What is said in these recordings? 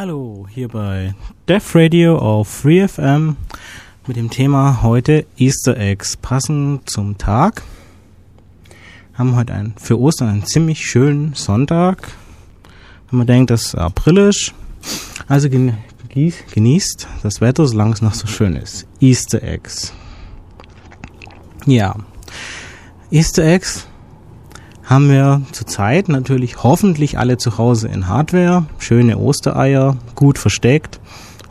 Hallo, hier bei Def Radio auf FreeFM mit dem Thema heute Easter Eggs. Passend zum Tag haben heute einen, für Ostern einen ziemlich schönen Sonntag. Wenn man denkt, April ist. Also genießt das Wetter, solange es noch so schön ist. Easter Eggs. Ja. Easter Eggs haben wir zurzeit natürlich hoffentlich alle zu Hause in Hardware. Schöne Ostereier, gut versteckt.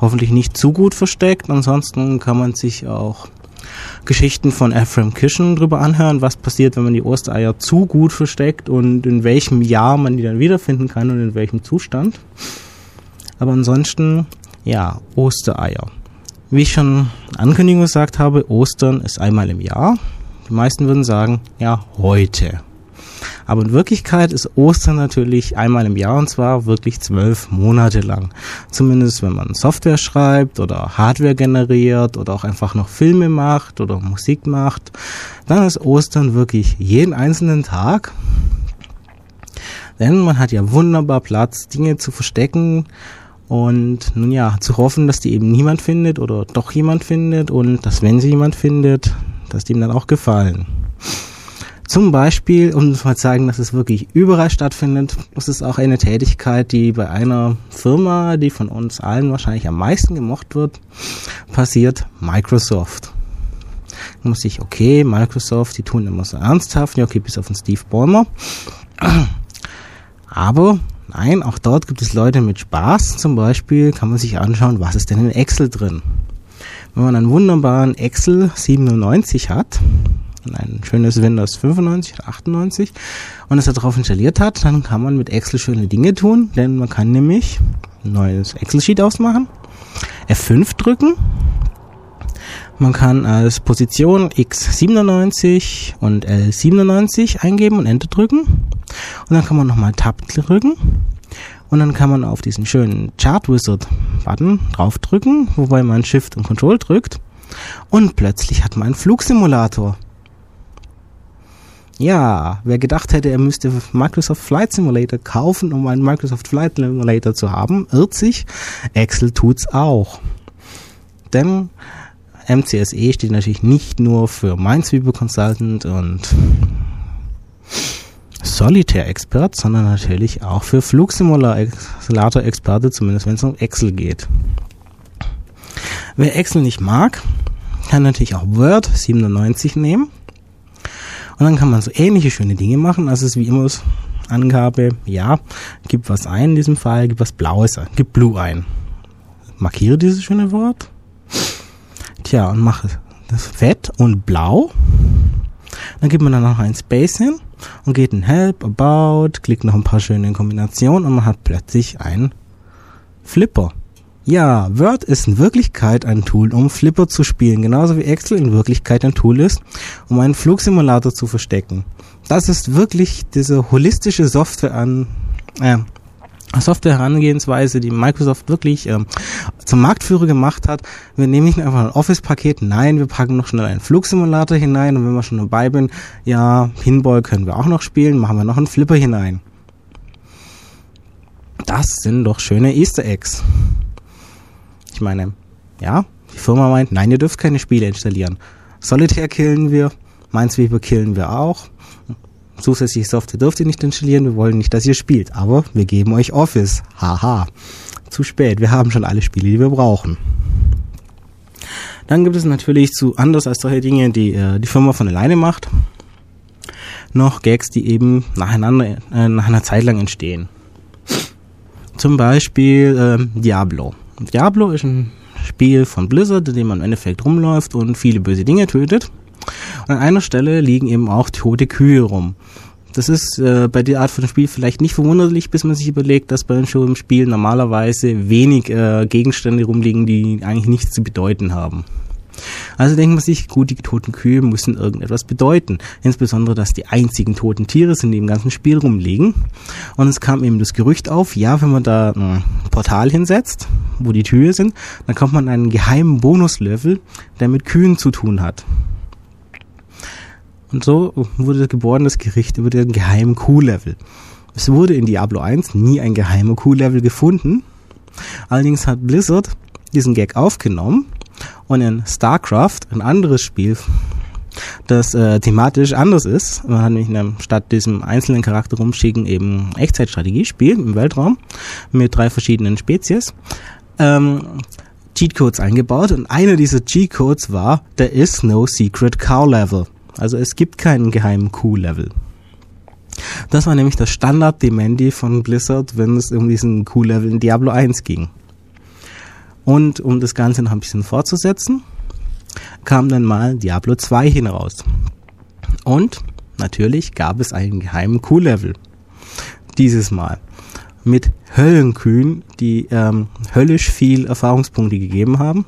Hoffentlich nicht zu gut versteckt. Ansonsten kann man sich auch Geschichten von Ephraim Kischen drüber anhören, was passiert, wenn man die Ostereier zu gut versteckt und in welchem Jahr man die dann wiederfinden kann und in welchem Zustand. Aber ansonsten, ja, Ostereier. Wie ich schon Ankündigung gesagt habe, Ostern ist einmal im Jahr. Die meisten würden sagen, ja, heute. Aber in Wirklichkeit ist Ostern natürlich einmal im Jahr und zwar wirklich zwölf Monate lang. Zumindest wenn man Software schreibt oder Hardware generiert oder auch einfach noch Filme macht oder Musik macht, dann ist Ostern wirklich jeden einzelnen Tag. Denn man hat ja wunderbar Platz, Dinge zu verstecken und nun ja, zu hoffen, dass die eben niemand findet oder doch jemand findet und dass wenn sie jemand findet, dass die ihm dann auch gefallen. Zum Beispiel, um zu zeigen, dass es wirklich überall stattfindet, ist auch eine Tätigkeit, die bei einer Firma, die von uns allen wahrscheinlich am meisten gemocht wird, passiert Microsoft. Da muss ich, okay, Microsoft, die tun immer so ernsthaft, ja, okay, bis auf den Steve Ballmer. Aber nein, auch dort gibt es Leute mit Spaß. Zum Beispiel kann man sich anschauen, was ist denn in Excel drin. Wenn man einen wunderbaren Excel 97 hat, ein schönes Windows 95 oder 98 und es darauf installiert hat, dann kann man mit Excel schöne Dinge tun, denn man kann nämlich ein neues Excel-Sheet ausmachen, F5 drücken, man kann als Position X97 und L97 eingeben und Enter drücken. Und dann kann man nochmal Tab drücken. Und dann kann man auf diesen schönen Chart Wizard Button draufdrücken, wobei man Shift und Control drückt. Und plötzlich hat man einen Flugsimulator. Ja, wer gedacht hätte, er müsste Microsoft Flight Simulator kaufen, um einen Microsoft Flight Simulator zu haben, irrt sich. Excel tut's auch. Denn MCSE steht natürlich nicht nur für Minesweeper Consultant und Solitaire Expert, sondern natürlich auch für Flugsimulator Experte, zumindest wenn es um Excel geht. Wer Excel nicht mag, kann natürlich auch Word 97 nehmen und dann kann man so ähnliche schöne Dinge machen. Also es ist wie immer das Angabe, ja, gib was ein in diesem Fall, gib was Blaues ein, gib Blue ein. Markiere dieses schöne Wort. Tja, und mache das fett und blau. Dann gibt man dann noch ein Space hin und geht in Help, About, klickt noch ein paar schöne Kombinationen und man hat plötzlich einen Flipper. Ja, Word ist in Wirklichkeit ein Tool, um Flipper zu spielen, genauso wie Excel in Wirklichkeit ein Tool ist, um einen Flugsimulator zu verstecken. Das ist wirklich diese holistische Software an äh, Software-Herangehensweise, die Microsoft wirklich ähm, zum Marktführer gemacht hat. Wir nehmen nicht einfach ein Office-Paket, nein, wir packen noch schnell einen Flugsimulator hinein und wenn wir schon dabei sind, ja, Pinball können wir auch noch spielen, machen wir noch einen Flipper hinein. Das sind doch schöne Easter Eggs. Ich meine, ja, die Firma meint, nein, ihr dürft keine Spiele installieren. Solitaire killen wir, Minesweeper killen wir auch. Zusätzliche Software dürft ihr nicht installieren, wir wollen nicht, dass ihr spielt. Aber wir geben euch Office. Haha. Zu spät, wir haben schon alle Spiele, die wir brauchen. Dann gibt es natürlich zu, anders als solche Dinge, die äh, die Firma von alleine macht, noch Gags, die eben nacheinander, äh, nach einer Zeit lang entstehen. Zum Beispiel äh, Diablo. Diablo ist ein Spiel von Blizzard, in dem man im Endeffekt rumläuft und viele böse Dinge tötet. Und an einer Stelle liegen eben auch tote Kühe rum. Das ist äh, bei der Art von Spiel vielleicht nicht verwunderlich, bis man sich überlegt, dass bei einem Spiel normalerweise wenig äh, Gegenstände rumliegen, die eigentlich nichts zu bedeuten haben. Also denkt man sich, gut, die toten Kühe müssen irgendetwas bedeuten. Insbesondere, dass die einzigen toten Tiere sind, die im ganzen Spiel rumliegen. Und es kam eben das Gerücht auf, ja, wenn man da ein Portal hinsetzt, wo die Kühe sind, dann kommt man einen geheimen Bonuslevel, der mit Kühen zu tun hat. Und so wurde geboren das Gericht über den geheimen Kuh-Level. Es wurde in Diablo 1 nie ein geheimer Kuh-Level gefunden, Allerdings hat Blizzard diesen Gag aufgenommen und in StarCraft, ein anderes Spiel, das äh, thematisch anders ist, man hat nämlich eine, statt diesem einzelnen Charakter rumschicken eben Echtzeitstrategiespiel im Weltraum mit drei verschiedenen Spezies. Ähm, Cheatcodes eingebaut und einer dieser Cheatcodes war, there is no secret cow level. Also es gibt keinen geheimen Q-Level. Das war nämlich das Standard-Dementi von Blizzard, wenn es um diesen Q-Level in Diablo 1 ging. Und um das Ganze noch ein bisschen fortzusetzen, kam dann mal Diablo 2 hinaus. Und natürlich gab es einen geheimen Q-Level. Dieses Mal. Mit Höllenkühen, die ähm, höllisch viel Erfahrungspunkte gegeben haben,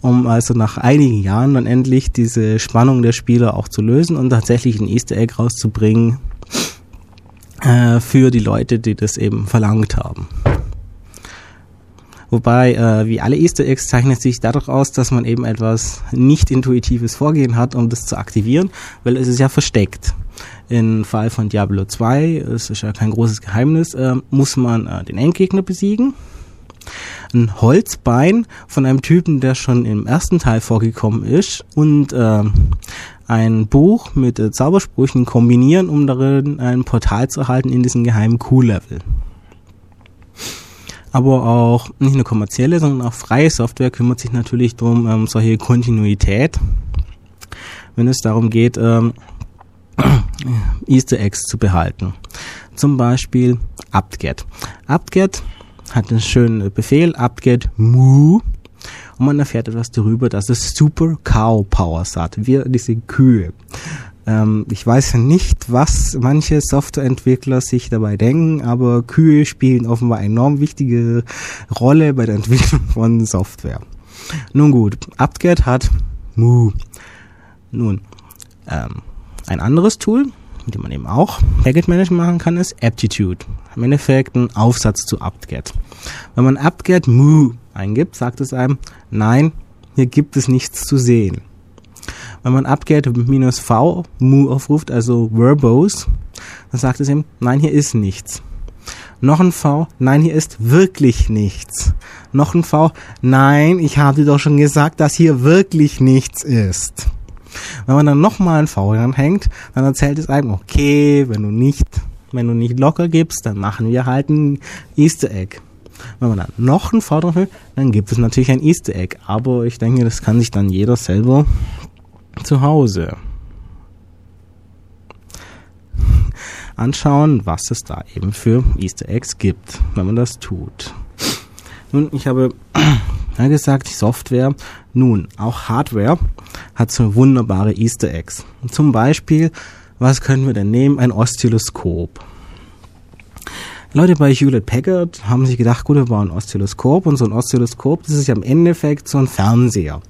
um also nach einigen Jahren dann endlich diese Spannung der Spieler auch zu lösen und tatsächlich ein Easter Egg rauszubringen äh, für die Leute, die das eben verlangt haben. Wobei, äh, wie alle Easter Eggs zeichnet sich dadurch aus, dass man eben etwas nicht intuitives Vorgehen hat, um das zu aktivieren, weil es ist ja versteckt. Im Fall von Diablo 2, es ist ja kein großes Geheimnis, äh, muss man äh, den Endgegner besiegen. Ein Holzbein von einem Typen, der schon im ersten Teil vorgekommen ist und äh, ein Buch mit äh, Zaubersprüchen kombinieren, um darin ein Portal zu erhalten in diesen geheimen Q-Level aber auch nicht nur kommerzielle, sondern auch freie Software kümmert sich natürlich darum, ähm, solche Kontinuität, wenn es darum geht, ähm, Easter Eggs zu behalten. Zum Beispiel apt-get. apt-get hat einen schönen Befehl, apt-get moo, und man erfährt etwas darüber, dass es Super Cow Powers hat, wie diese Kühe. Ähm, ich weiß nicht, was manche Softwareentwickler sich dabei denken, aber Kühe spielen offenbar eine enorm wichtige Rolle bei der Entwicklung von Software. Nun gut, UpGet hat Moo. Nun, ähm, ein anderes Tool, mit dem man eben auch Packet Management machen kann, ist Aptitude. Im Endeffekt ein Aufsatz zu UpGet. Wenn man UpGet Moo eingibt, sagt es einem, nein, hier gibt es nichts zu sehen. Wenn man upget minus V mu aufruft, also verbose, dann sagt es ihm, nein, hier ist nichts. Noch ein V, nein, hier ist wirklich nichts. Noch ein V, nein, ich habe dir doch schon gesagt, dass hier wirklich nichts ist. Wenn man dann nochmal ein V ranhängt, dann erzählt es einem, okay, wenn du nicht, wenn du nicht locker gibst, dann machen wir halt ein Easter Egg. Wenn man dann noch ein V drauf will, dann gibt es natürlich ein Easter Egg. Aber ich denke, das kann sich dann jeder selber zu Hause anschauen, was es da eben für Easter Eggs gibt, wenn man das tut. Nun, ich habe ja gesagt, Software, nun, auch Hardware hat so wunderbare Easter Eggs. Zum Beispiel, was können wir denn nehmen? Ein Oszilloskop. Leute bei Hewlett Packard haben sich gedacht, gut, wir bauen ein Oszilloskop und so ein Oszilloskop, das ist ja im Endeffekt so ein Fernseher.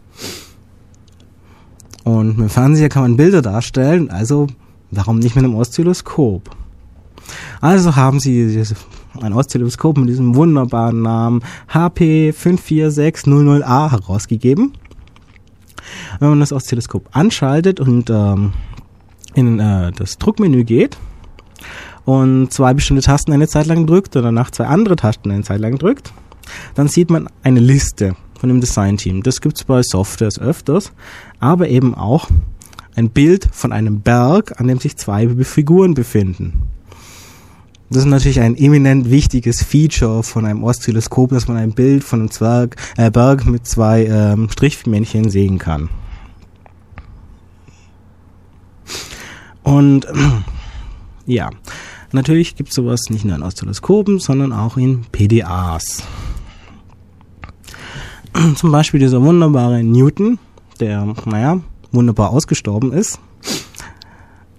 Und mit dem Fernseher kann man Bilder darstellen, also warum nicht mit einem Oszilloskop? Also haben sie ein Oszilloskop mit diesem wunderbaren Namen HP54600A herausgegeben. Wenn man das Oszilloskop anschaltet und ähm, in äh, das Druckmenü geht und zwei bestimmte Tasten eine Zeit lang drückt und danach zwei andere Tasten eine Zeit lang drückt, dann sieht man eine Liste von dem Design-Team. Das gibt's bei Softwares öfters, aber eben auch ein Bild von einem Berg, an dem sich zwei Figuren befinden. Das ist natürlich ein eminent wichtiges Feature von einem Oszilloskop, dass man ein Bild von einem Zwerg, äh, Berg mit zwei ähm, Strichmännchen sehen kann. Und ja, natürlich gibt es sowas nicht nur in Oszilloskopen, sondern auch in PDAs. Zum Beispiel dieser wunderbare Newton, der, naja, wunderbar ausgestorben ist,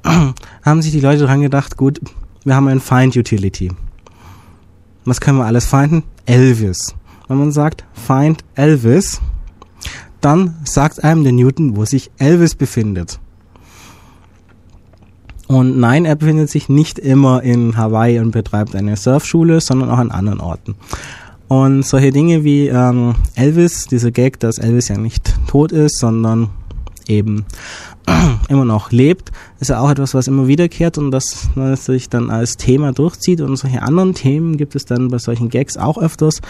haben sich die Leute dran gedacht, gut, wir haben ein Find Utility. Was können wir alles finden? Elvis. Wenn man sagt Find Elvis, dann sagt einem der Newton, wo sich Elvis befindet. Und nein, er befindet sich nicht immer in Hawaii und betreibt eine Surfschule, sondern auch an anderen Orten. Und solche Dinge wie ähm, Elvis, dieser Gag, dass Elvis ja nicht tot ist, sondern eben immer noch lebt, ist ja auch etwas, was immer wiederkehrt und das sich dann als Thema durchzieht. Und solche anderen Themen gibt es dann bei solchen Gags auch öfters,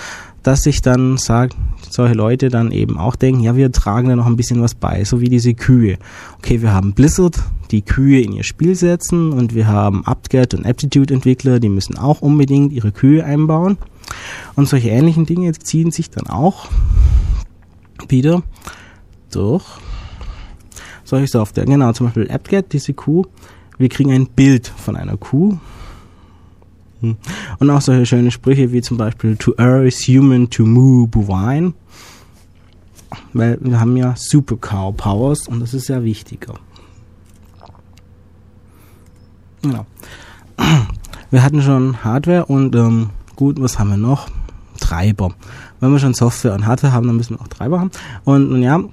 dass sich dann sagt, solche Leute dann eben auch denken, ja, wir tragen da noch ein bisschen was bei, so wie diese Kühe. Okay, wir haben Blizzard, die Kühe in ihr Spiel setzen und wir haben UpGet und Aptitude-Entwickler, die müssen auch unbedingt ihre Kühe einbauen. Und solche ähnlichen Dinge ziehen sich dann auch wieder durch solche Software. Genau, zum Beispiel AppGet, diese Kuh. Wir kriegen ein Bild von einer Kuh. Hm. Und auch solche schöne Sprüche wie zum Beispiel to err is human, to move bovine. Weil wir haben ja Super Cow Powers und das ist ja wichtiger. Genau. Wir hatten schon Hardware und ähm, gut, was haben wir noch? Treiber. Wenn wir schon Software und Hardware haben, dann müssen wir auch Treiber haben. Und, und ja,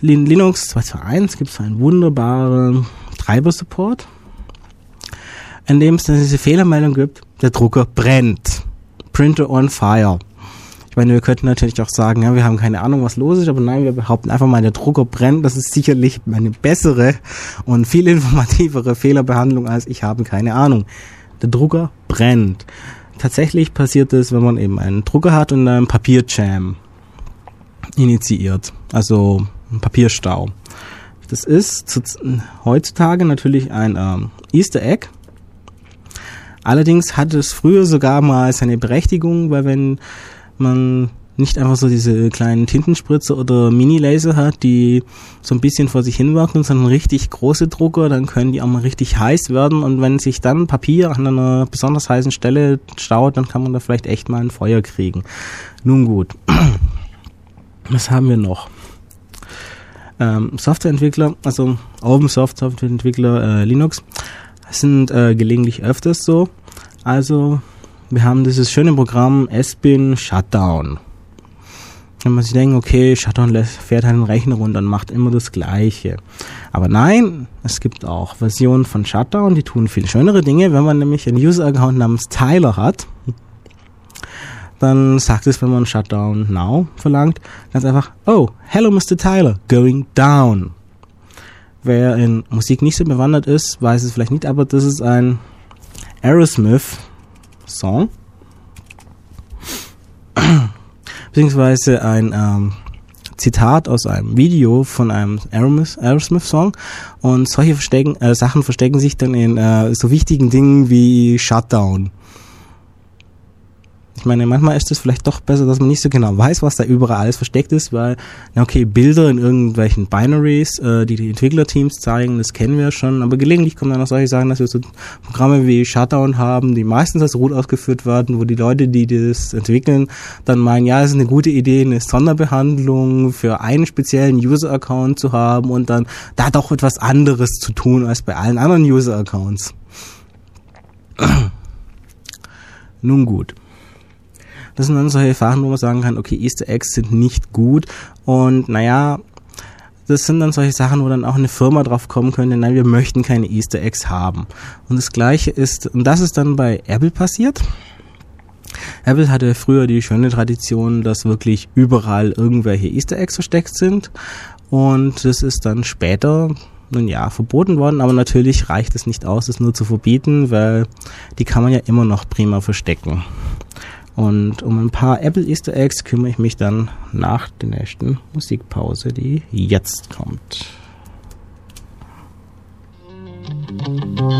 Linux 2.2.1 gibt es einen wunderbaren Treiber-Support, in dem es dann diese Fehlermeldung gibt, der Drucker brennt. Printer on fire. Ich meine, wir könnten natürlich auch sagen, ja, wir haben keine Ahnung, was los ist, aber nein, wir behaupten einfach mal, der Drucker brennt. Das ist sicherlich eine bessere und viel informativere Fehlerbehandlung als ich habe keine Ahnung. Der Drucker brennt. Tatsächlich passiert es, wenn man eben einen Drucker hat und einen Papierjam initiiert. Also ein Papierstau. Das ist zu, heutzutage natürlich ein ähm, Easter Egg. Allerdings hat es früher sogar mal seine Berechtigung, weil wenn man nicht einfach so diese kleinen Tintenspritzer oder Mini-Laser hat, die so ein bisschen vor sich hinwirken, sondern richtig große Drucker, dann können die auch mal richtig heiß werden und wenn sich dann Papier an einer besonders heißen Stelle staut, dann kann man da vielleicht echt mal ein Feuer kriegen. Nun gut. Was haben wir noch? ähm, Softwareentwickler, also Open Source Softwareentwickler äh, Linux, sind äh, gelegentlich öfters so. Also wir haben dieses schöne Programm SBIN Shutdown. Wenn man sich denkt, okay, Shutdown fährt einen Rechner runter und macht immer das Gleiche. Aber nein, es gibt auch Versionen von Shutdown, die tun viel schönere Dinge, wenn man nämlich einen User-Account namens Tyler hat dann sagt es, wenn man Shutdown Now verlangt, ganz einfach, oh, hello Mr. Tyler, going down. Wer in Musik nicht so bewandert ist, weiß es vielleicht nicht, aber das ist ein Aerosmith-Song. Beziehungsweise ein ähm, Zitat aus einem Video von einem Aerosmith-Song. Und solche verstecken, äh, Sachen verstecken sich dann in äh, so wichtigen Dingen wie Shutdown. Ich meine, manchmal ist es vielleicht doch besser, dass man nicht so genau weiß, was da überall alles versteckt ist, weil, na okay, Bilder in irgendwelchen Binaries, äh, die die Entwicklerteams zeigen, das kennen wir schon, aber gelegentlich kommen dann auch solche Sachen, dass wir so Programme wie Shutdown haben, die meistens als Root ausgeführt werden, wo die Leute, die das entwickeln, dann meinen, ja, es ist eine gute Idee, eine Sonderbehandlung für einen speziellen User-Account zu haben und dann da doch etwas anderes zu tun als bei allen anderen User-Accounts. Nun gut. Das sind dann solche Sachen, wo man sagen kann, okay, Easter Eggs sind nicht gut und naja, das sind dann solche Sachen, wo dann auch eine Firma drauf kommen könnte, nein, wir möchten keine Easter Eggs haben. Und das gleiche ist, und das ist dann bei Apple passiert. Apple hatte früher die schöne Tradition, dass wirklich überall irgendwelche Easter Eggs versteckt sind. Und das ist dann später, nun ja, verboten worden, aber natürlich reicht es nicht aus, es nur zu verbieten, weil die kann man ja immer noch prima verstecken. Und um ein paar Apple Easter Eggs kümmere ich mich dann nach der nächsten Musikpause, die jetzt kommt. Musik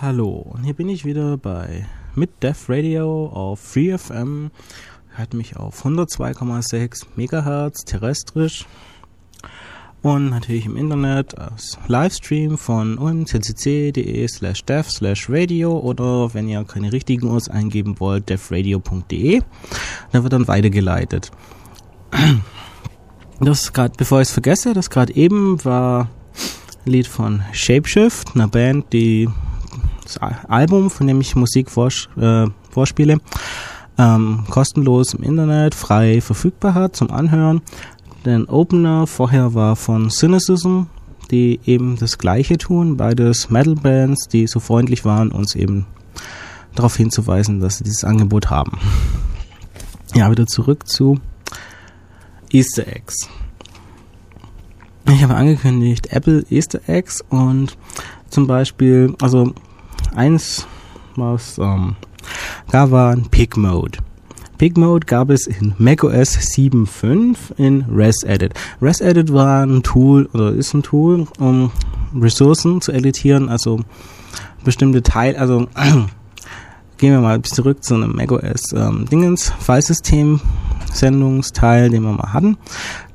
hallo. Und hier bin ich wieder bei mit Death Radio auf FreeFM. Hört mich auf 102,6 Megahertz terrestrisch und natürlich im Internet als Livestream von umccc.de slash dev slash radio oder wenn ihr keine richtigen Urs eingeben wollt, devradio.de. Da wird dann weitergeleitet. Das gerade, bevor ich es vergesse, das gerade eben war ein Lied von Shapeshift, einer Band, die Album, von dem ich Musik vors äh, vorspiele, ähm, kostenlos im Internet frei verfügbar hat zum Anhören. Den Opener vorher war von Cynicism, die eben das gleiche tun, beides Metal-Bands, die so freundlich waren, uns eben darauf hinzuweisen, dass sie dieses Angebot haben. Ja, wieder zurück zu Easter Eggs. Ich habe angekündigt Apple Easter Eggs und zum Beispiel, also eins, was ähm, da war Pig Mode. Pig Mode gab es in macOS 7.5 in ResEdit. ResEdit war ein Tool oder ist ein Tool, um Ressourcen zu editieren, also bestimmte Teile, also gehen wir mal zurück zu einem macOS ähm, Dingens Filesystem Sendungsteil, den wir mal hatten.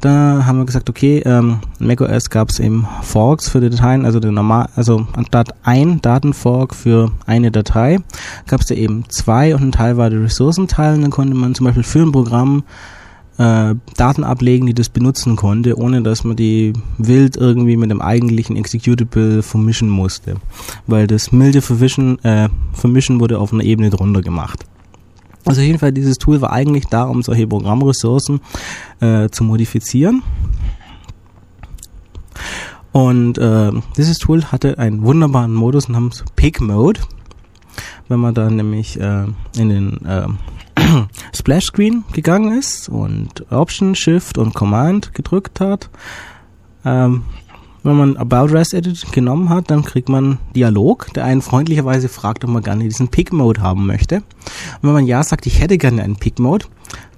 Da haben wir gesagt, okay, ähm, macOS gab es eben Forks für die Dateien, also den normal, also anstatt ein Datenfork für eine Datei, gab es da eben zwei und ein Teil war der Ressourcenteil und dann konnte man zum Beispiel für ein Programm äh, Daten ablegen, die das benutzen konnte, ohne dass man die wild irgendwie mit dem eigentlichen Executable vermischen musste. Weil das milde Verwischen, äh, Vermischen wurde auf einer Ebene drunter gemacht. Also jedenfalls dieses Tool war eigentlich da, um solche Programmressourcen äh, zu modifizieren. Und äh, dieses Tool hatte einen wunderbaren Modus namens Pick Mode. Wenn man da nämlich äh, in den äh, Splash Screen gegangen ist und Option, Shift und Command gedrückt hat, ähm, wenn man About Rest Edit genommen hat, dann kriegt man Dialog, der einen freundlicherweise fragt, ob man gerne diesen Pick Mode haben möchte. Und wenn man ja sagt, ich hätte gerne einen Pick Mode,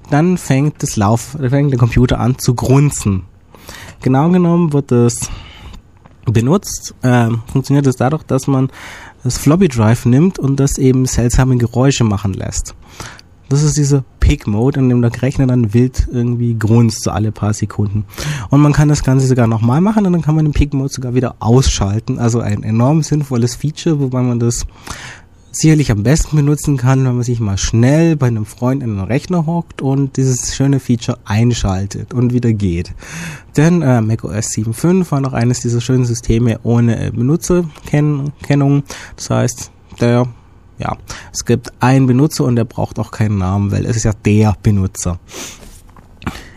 dann fängt das Lauf, fängt der Computer an zu grunzen. Genau genommen wird das benutzt, äh, funktioniert es dadurch, dass man das Floppy Drive nimmt und das eben seltsame Geräusche machen lässt. Das ist dieser Peak-Mode, in dem der Rechner dann wild irgendwie grunzt, so alle paar Sekunden. Und man kann das Ganze sogar nochmal machen und dann kann man den Peak-Mode sogar wieder ausschalten. Also ein enorm sinnvolles Feature, wobei man das sicherlich am besten benutzen kann, wenn man sich mal schnell bei einem Freund in den Rechner hockt und dieses schöne Feature einschaltet und wieder geht. Denn äh, macOS 7.5 war noch eines dieser schönen Systeme ohne äh, Benutzerkennung. Das heißt, der ja, es gibt einen Benutzer und der braucht auch keinen Namen, weil es ist ja der Benutzer.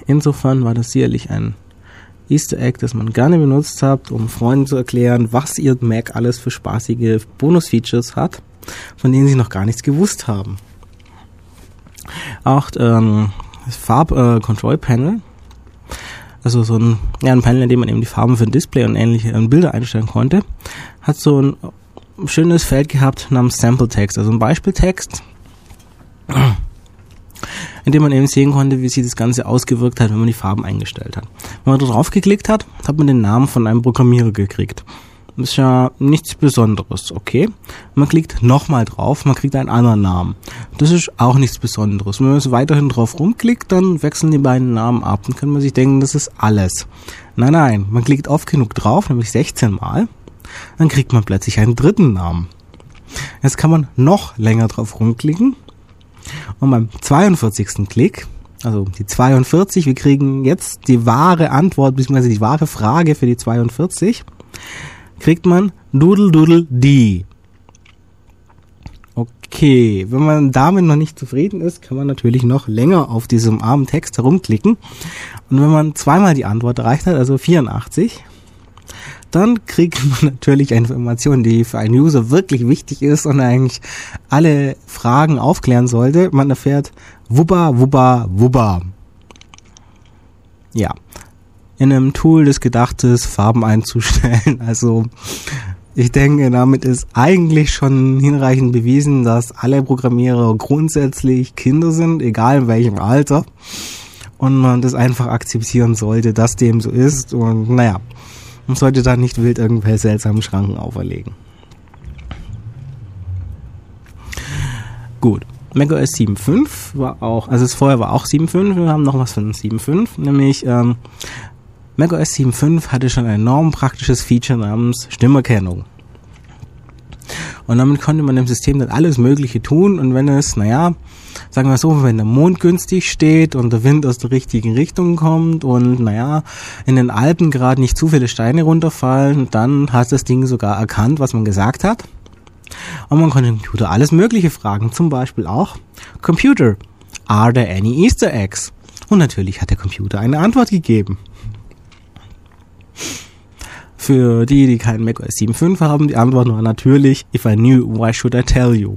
Insofern war das sicherlich ein Easter Egg, das man gerne benutzt habt, um Freunden zu erklären, was ihr Mac alles für spaßige Bonus-Features hat, von denen sie noch gar nichts gewusst haben. auch ähm, das Farb-Control-Panel. also so ein, ja, ein Panel, in dem man eben die Farben für ein Display und ähnliche äh, Bilder einstellen konnte, hat so ein schönes Feld gehabt namens Sample Text, also ein Beispieltext, in dem man eben sehen konnte, wie sich das Ganze ausgewirkt hat, wenn man die Farben eingestellt hat. Wenn man da drauf geklickt hat, hat man den Namen von einem Programmierer gekriegt. Ist ja nichts Besonderes, okay? Man klickt nochmal drauf, man kriegt einen anderen Namen. Das ist auch nichts Besonderes. Wenn man so weiterhin drauf rumklickt, dann wechseln die beiden Namen ab. Dann kann man sich denken, das ist alles. Nein, nein, man klickt oft genug drauf, nämlich 16 Mal. Dann kriegt man plötzlich einen dritten Namen. Jetzt kann man noch länger drauf rumklicken. Und beim 42. Klick, also die 42, wir kriegen jetzt die wahre Antwort, beziehungsweise die wahre Frage für die 42 kriegt man Doodle Doodle Dee. Okay, wenn man damit noch nicht zufrieden ist, kann man natürlich noch länger auf diesem armen Text herumklicken. Und wenn man zweimal die Antwort erreicht hat, also 84, dann kriegt man natürlich eine Information, die für einen User wirklich wichtig ist und eigentlich alle Fragen aufklären sollte. Man erfährt Wubba, Wubba, Wubba. Ja, in einem Tool, das gedacht ist, Farben einzustellen. Also ich denke, damit ist eigentlich schon hinreichend bewiesen, dass alle Programmierer grundsätzlich Kinder sind, egal in welchem Alter. Und man das einfach akzeptieren sollte, dass dem so ist. Und naja, man sollte da nicht wild irgendwelche seltsamen Schranken auferlegen. Gut. macOS 7.5 war auch, also es vorher war auch 7.5, wir haben noch was von 7.5, nämlich ähm, macOS 7.5 hatte schon ein enorm praktisches Feature namens Stimmerkennung. Und damit konnte man im System dann alles Mögliche tun und wenn es, naja, sagen wir so, wenn der Mond günstig steht und der Wind aus der richtigen Richtung kommt und naja, in den Alpen gerade nicht zu viele Steine runterfallen, dann hat das Ding sogar erkannt, was man gesagt hat. Und man konnte dem Computer alles Mögliche fragen, zum Beispiel auch Computer, are there any Easter eggs? Und natürlich hat der Computer eine Antwort gegeben. Für die, die keinen macOS 7.5 haben, die Antwort war natürlich, if I knew, why should I tell you?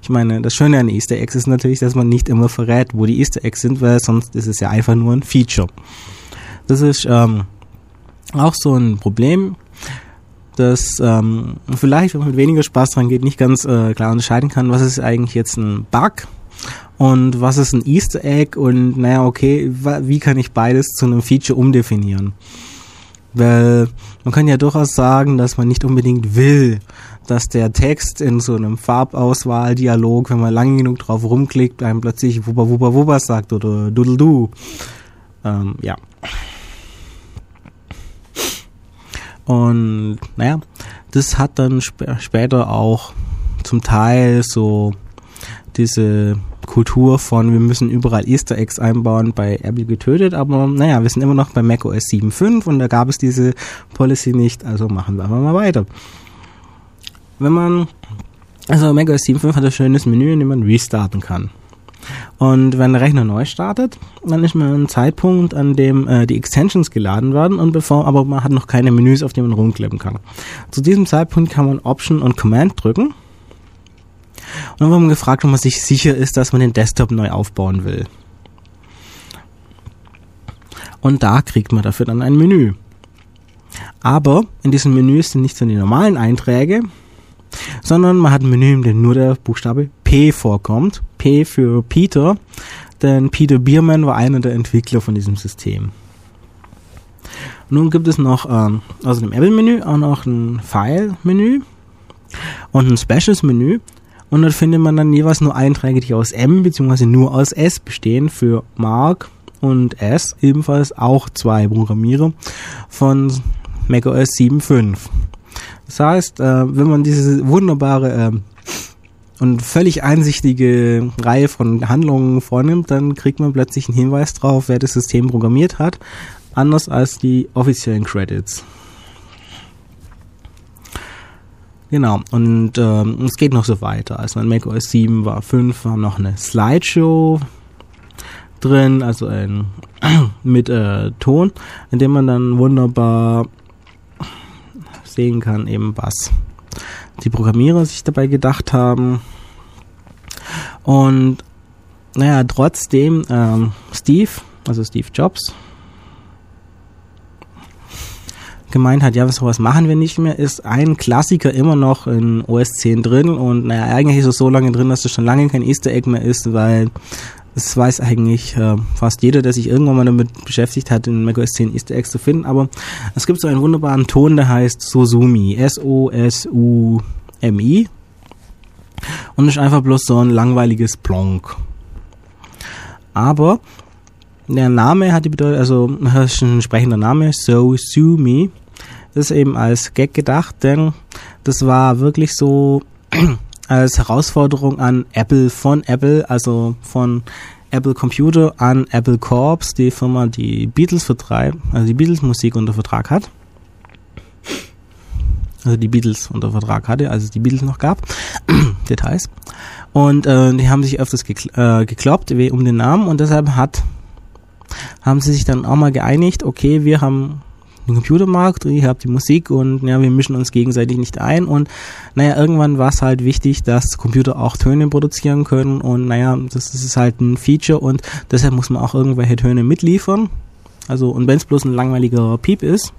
Ich meine, das Schöne an Easter Eggs ist natürlich, dass man nicht immer verrät, wo die Easter Eggs sind, weil sonst ist es ja einfach nur ein Feature. Das ist ähm, auch so ein Problem, das ähm, vielleicht, wenn man mit weniger Spaß dran geht, nicht ganz äh, klar unterscheiden kann, was ist eigentlich jetzt ein Bug und was ist ein Easter Egg und naja, okay, wie kann ich beides zu einem Feature umdefinieren? Weil man kann ja durchaus sagen, dass man nicht unbedingt will, dass der Text in so einem Farbauswahldialog, wenn man lang genug drauf rumklickt, einem plötzlich Wubba Wubba Wubba sagt oder Doodle Du. Ähm, ja. Und naja, das hat dann sp später auch zum Teil so diese Kultur von, wir müssen überall Easter Eggs einbauen, bei Apple getötet, aber naja, wir sind immer noch bei macOS 7.5 und da gab es diese Policy nicht, also machen wir mal weiter. Wenn man, also macOS 7.5 hat ein schönes Menü, in dem man restarten kann. Und wenn der Rechner neu startet, dann ist man ein Zeitpunkt, an dem äh, die Extensions geladen werden und bevor, aber man hat noch keine Menüs, auf denen man rumklippen kann. Zu diesem Zeitpunkt kann man Option und Command drücken und dann haben wir gefragt, ob man sich sicher ist, dass man den Desktop neu aufbauen will. Und da kriegt man dafür dann ein Menü. Aber in diesem Menü sind nicht so die normalen Einträge, sondern man hat ein Menü, in dem nur der Buchstabe P vorkommt. P für Peter, denn Peter Biermann war einer der Entwickler von diesem System. Nun gibt es noch ähm, außer dem Apple-Menü auch noch ein File-Menü und ein Specials-Menü, und dort findet man dann jeweils nur Einträge, die aus M bzw. nur aus S bestehen für Mark und S, ebenfalls auch zwei Programmierer von macOS 7.5. Das heißt, äh, wenn man diese wunderbare äh, und völlig einsichtige Reihe von Handlungen vornimmt, dann kriegt man plötzlich einen Hinweis drauf, wer das System programmiert hat, anders als die offiziellen Credits. Genau, und ähm, es geht noch so weiter. Also in macOS 7 war 5, war noch eine Slideshow drin, also ein, mit äh, Ton, in dem man dann wunderbar sehen kann, eben was die Programmierer sich dabei gedacht haben. Und naja, trotzdem ähm, Steve, also Steve Jobs, gemeint hat, ja, sowas machen wir nicht mehr, ist ein Klassiker immer noch in OS 10 drin und naja, eigentlich ist es so lange drin, dass es schon lange kein Easter Egg mehr ist, weil es weiß eigentlich äh, fast jeder, der sich irgendwann mal damit beschäftigt hat, in macOS 10 Easter Eggs zu finden, aber es gibt so einen wunderbaren Ton, der heißt Sosumi, S-O-S-U-M-I und ist einfach bloß so ein langweiliges Plonk. Aber der Name hat die Bedeutung, also das ist ein entsprechender Name, Sosumi, ist eben als Gag gedacht, denn das war wirklich so als Herausforderung an Apple von Apple, also von Apple Computer an Apple Corps, die Firma, die Beatles vertreibt, also die Beatles Musik unter Vertrag hat. Also die Beatles unter Vertrag hatte, als es die Beatles noch gab. Details. Und äh, die haben sich öfters gekl äh, gekloppt um den Namen und deshalb hat haben sie sich dann auch mal geeinigt, okay, wir haben den Computermarkt, ich habe die Musik und ja, wir mischen uns gegenseitig nicht ein und naja, irgendwann war es halt wichtig, dass Computer auch Töne produzieren können und naja, das, das ist halt ein Feature und deshalb muss man auch irgendwelche Töne mitliefern. Also, und wenn es bloß ein langweiliger Piep ist.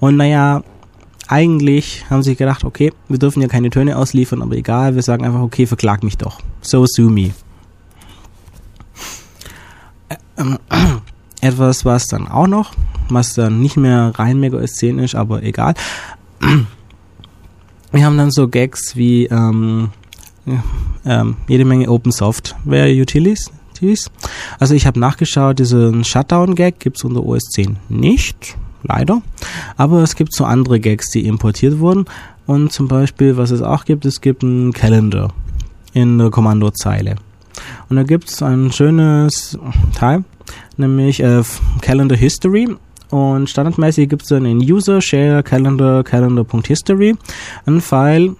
Und naja, eigentlich haben sie gedacht, okay, wir dürfen ja keine Töne ausliefern, aber egal, wir sagen einfach, okay, verklag mich doch. So sue me. Etwas, was dann auch noch was dann nicht mehr rein Mega 10 ist, aber egal. Wir haben dann so Gags wie ähm, ähm, jede Menge Open Software Utilities. Also ich habe nachgeschaut, diesen Shutdown-Gag gibt es unter OS 10 nicht, leider. Aber es gibt so andere Gags, die importiert wurden. Und zum Beispiel, was es auch gibt, es gibt einen Calendar in der Kommandozeile. Und da gibt es ein schönes Teil, nämlich äh, Calendar History. Und standardmäßig gibt es dann in User Share Calendar Calendar.history ein File,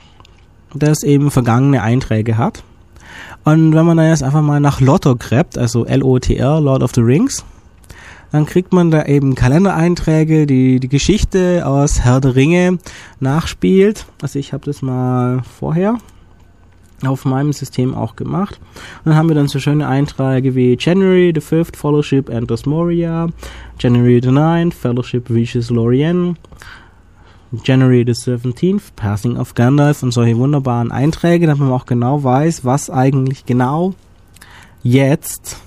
das eben vergangene Einträge hat. Und wenn man da jetzt einfach mal nach Lotto gräbt, also L-O-T-R, Lord of the Rings, dann kriegt man da eben Kalendereinträge, die die Geschichte aus Herr der Ringe nachspielt. Also ich habe das mal vorher auf meinem System auch gemacht. Und dann haben wir dann so schöne Einträge wie January the 5th Fellowship enters Moria, January the 9th Fellowship reaches Lorien, January the 17th Passing of Gandalf und solche wunderbaren Einträge, damit man auch genau weiß, was eigentlich genau jetzt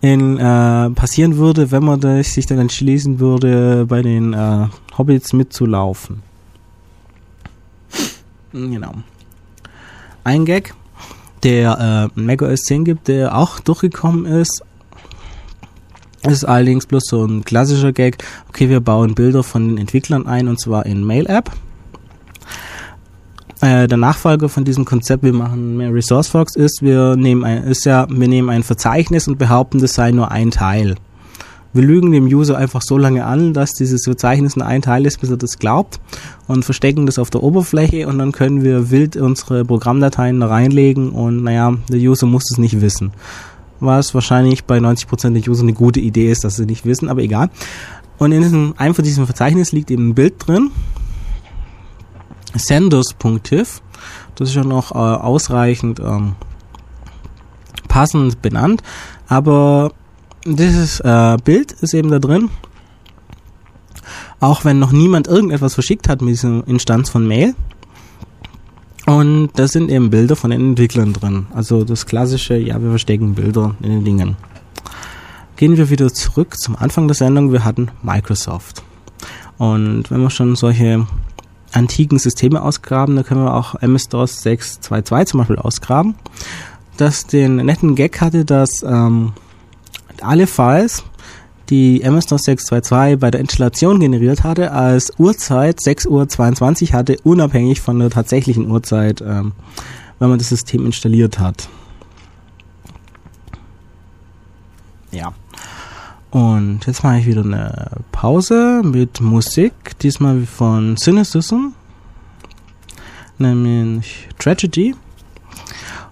in, äh, passieren würde, wenn man sich dann entschließen würde, bei den äh, Hobbits mitzulaufen. Genau ein Gag, der äh, macOS 10 gibt, der auch durchgekommen ist. Ist allerdings bloß so ein klassischer Gag. Okay, wir bauen Bilder von den Entwicklern ein und zwar in Mail-App. Äh, der Nachfolger von diesem Konzept, wir machen mehr Resource Fox, ist, wir nehmen ein, ist ja, wir nehmen ein Verzeichnis und behaupten, das sei nur ein Teil. Wir lügen dem User einfach so lange an, dass dieses Verzeichnis nur ein Teil ist, bis er das glaubt und verstecken das auf der Oberfläche und dann können wir wild unsere Programmdateien da reinlegen und naja, der User muss es nicht wissen. Was wahrscheinlich bei 90% der User eine gute Idee ist, dass sie nicht wissen, aber egal. Und in diesem, einem von diesem Verzeichnis liegt eben ein Bild drin. Senders.tif. Das ist ja noch äh, ausreichend ähm, passend benannt. Aber dieses äh, Bild ist eben da drin. Auch wenn noch niemand irgendetwas verschickt hat mit dieser Instanz von Mail. Und da sind eben Bilder von den Entwicklern drin. Also das klassische, ja, wir verstecken Bilder in den Dingen. Gehen wir wieder zurück zum Anfang der Sendung. Wir hatten Microsoft. Und wenn wir schon solche antiken Systeme ausgraben, dann können wir auch MS-DOS 6.2.2 zum Beispiel ausgraben. Das den netten Gag hatte, dass ähm, alle Files, die MS-DOS 622 bei der Installation generiert hatte, als Uhrzeit 6.22 Uhr hatte, unabhängig von der tatsächlichen Uhrzeit, ähm, wenn man das System installiert hat. Ja. Und jetzt mache ich wieder eine Pause mit Musik, diesmal von Cynicism, nämlich Tragedy. Und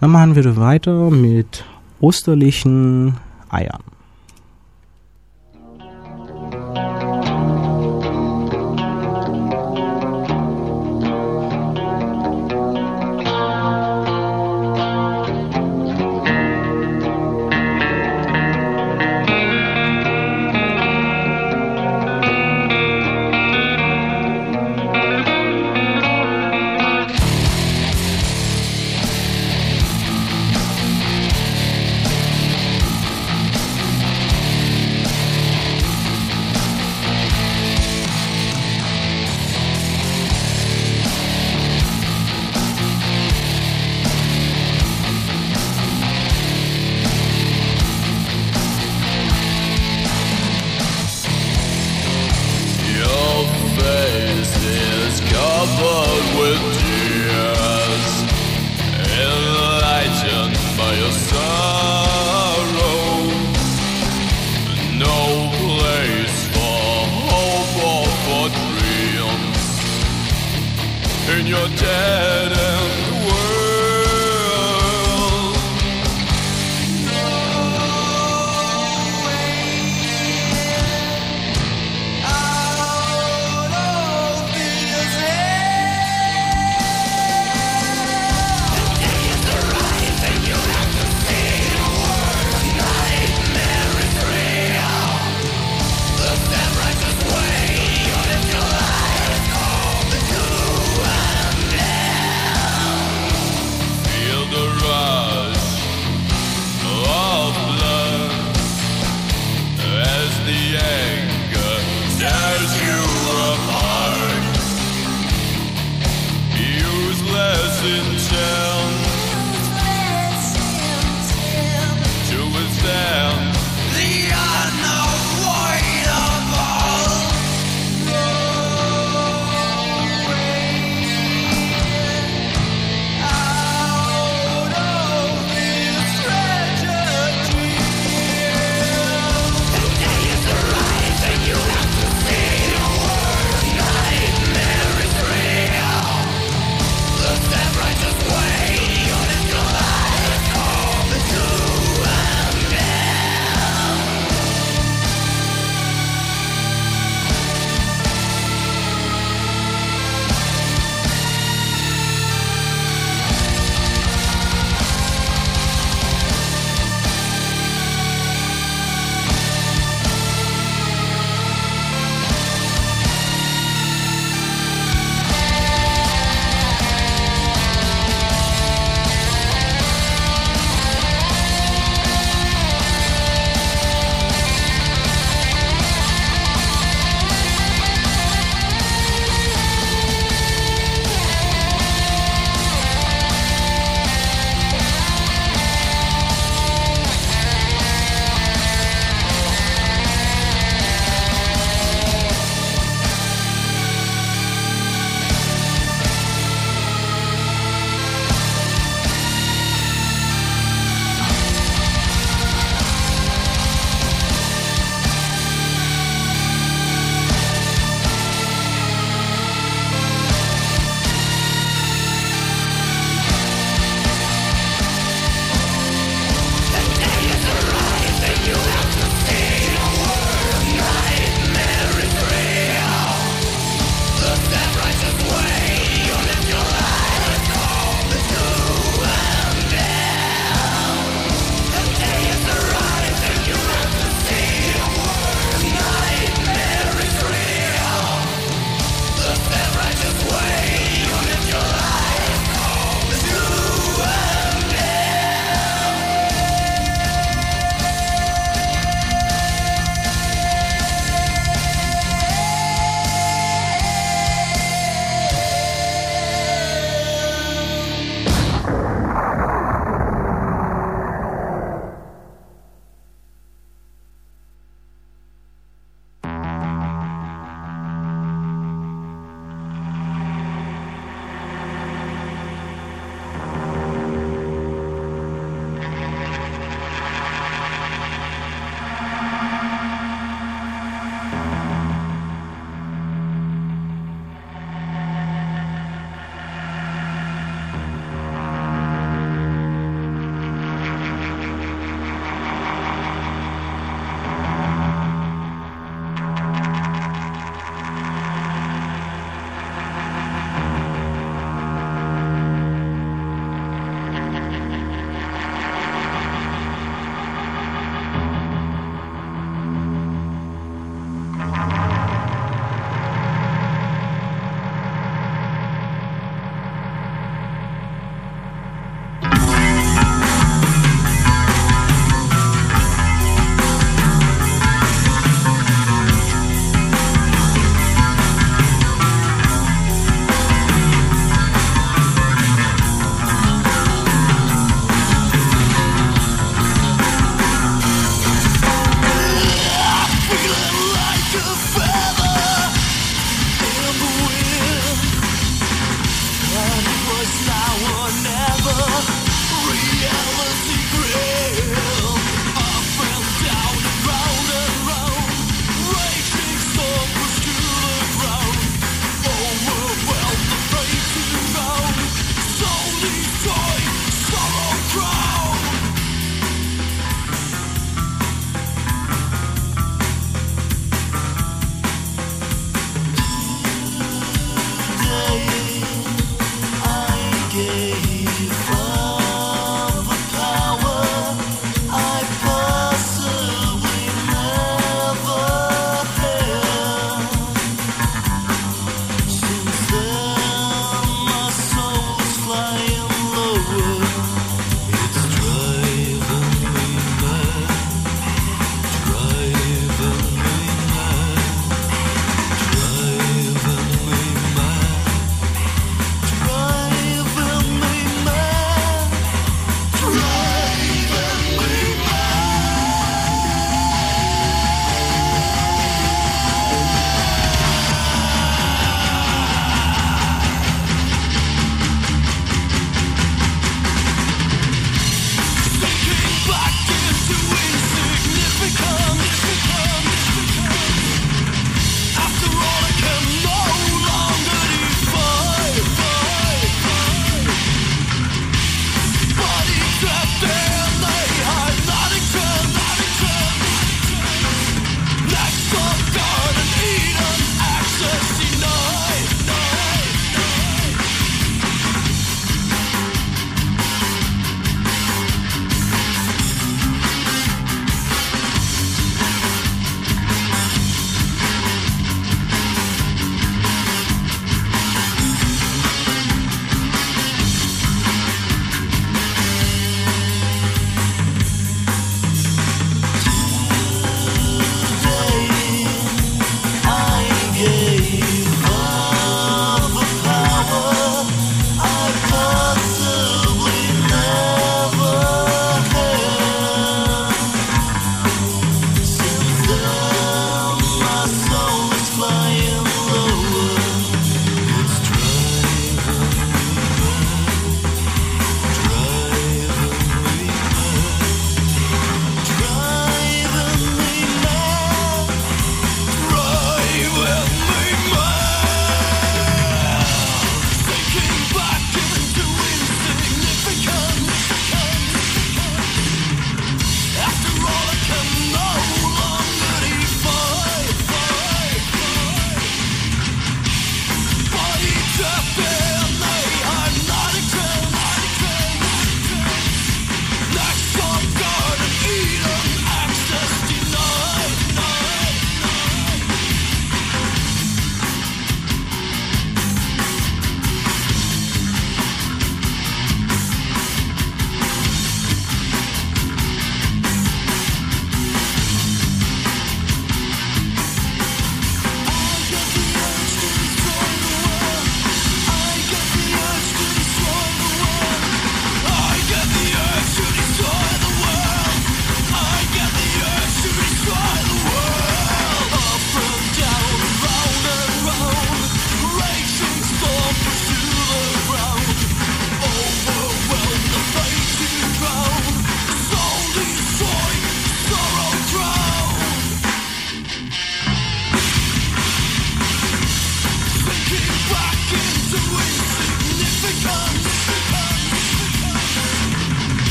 dann machen wir weiter mit osterlichen Eiern.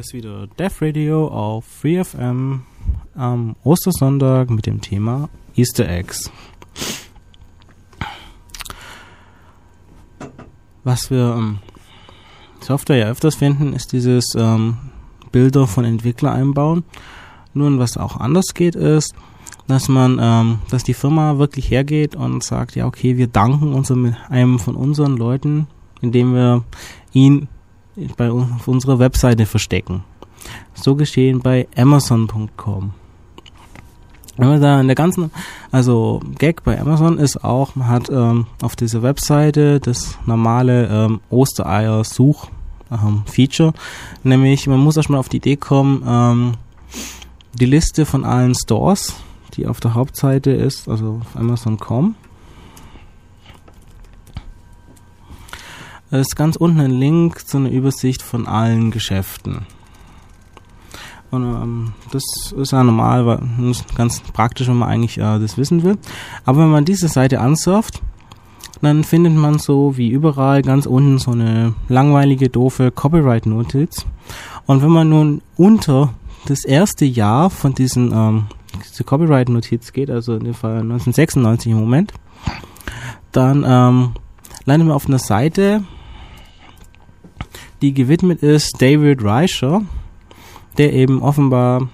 Hier ist wieder Death Radio auf FreeFM am Ostersonntag mit dem Thema Easter Eggs. Was wir ähm, Software ja öfters finden, ist dieses ähm, Bilder von Entwickler einbauen. Nun, was auch anders geht, ist, dass man, ähm, dass die Firma wirklich hergeht und sagt, ja, okay, wir danken unserem, einem von unseren Leuten, indem wir ihn bei auf unserer Webseite verstecken. So geschehen bei Amazon.com. Wenn man da in der ganzen, also Gag bei Amazon ist auch, man hat ähm, auf dieser Webseite das normale ähm, Ostereier-Such-Feature, nämlich man muss erstmal auf die Idee kommen, ähm, die Liste von allen Stores, die auf der Hauptseite ist, also auf Amazon.com. Da ist ganz unten ein Link zu einer Übersicht von allen Geschäften. Und ähm, das ist ja normal, weil das ist ganz praktisch, wenn man eigentlich äh, das wissen will. Aber wenn man diese Seite ansurft, dann findet man so wie überall ganz unten so eine langweilige, doofe Copyright-Notiz. Und wenn man nun unter das erste Jahr von diesen ähm, diese Copyright-Notiz geht, also in dem Fall 1996 im Moment, dann ähm, landet man auf einer Seite, die gewidmet ist David Reicher, der eben offenbar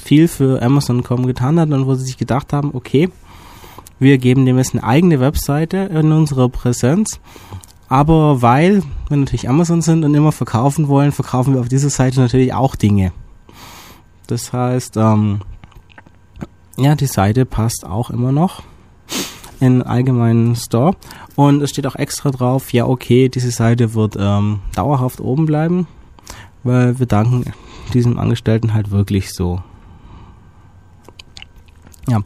viel für Amazon.com getan hat und wo sie sich gedacht haben, okay, wir geben dem jetzt eine eigene Webseite in unserer Präsenz, aber weil wir natürlich Amazon sind und immer verkaufen wollen, verkaufen wir auf dieser Seite natürlich auch Dinge. Das heißt, ähm, ja, die Seite passt auch immer noch in allgemeinen Store und es steht auch extra drauf, ja okay, diese Seite wird ähm, dauerhaft oben bleiben, weil wir danken diesem Angestellten halt wirklich so. Ja,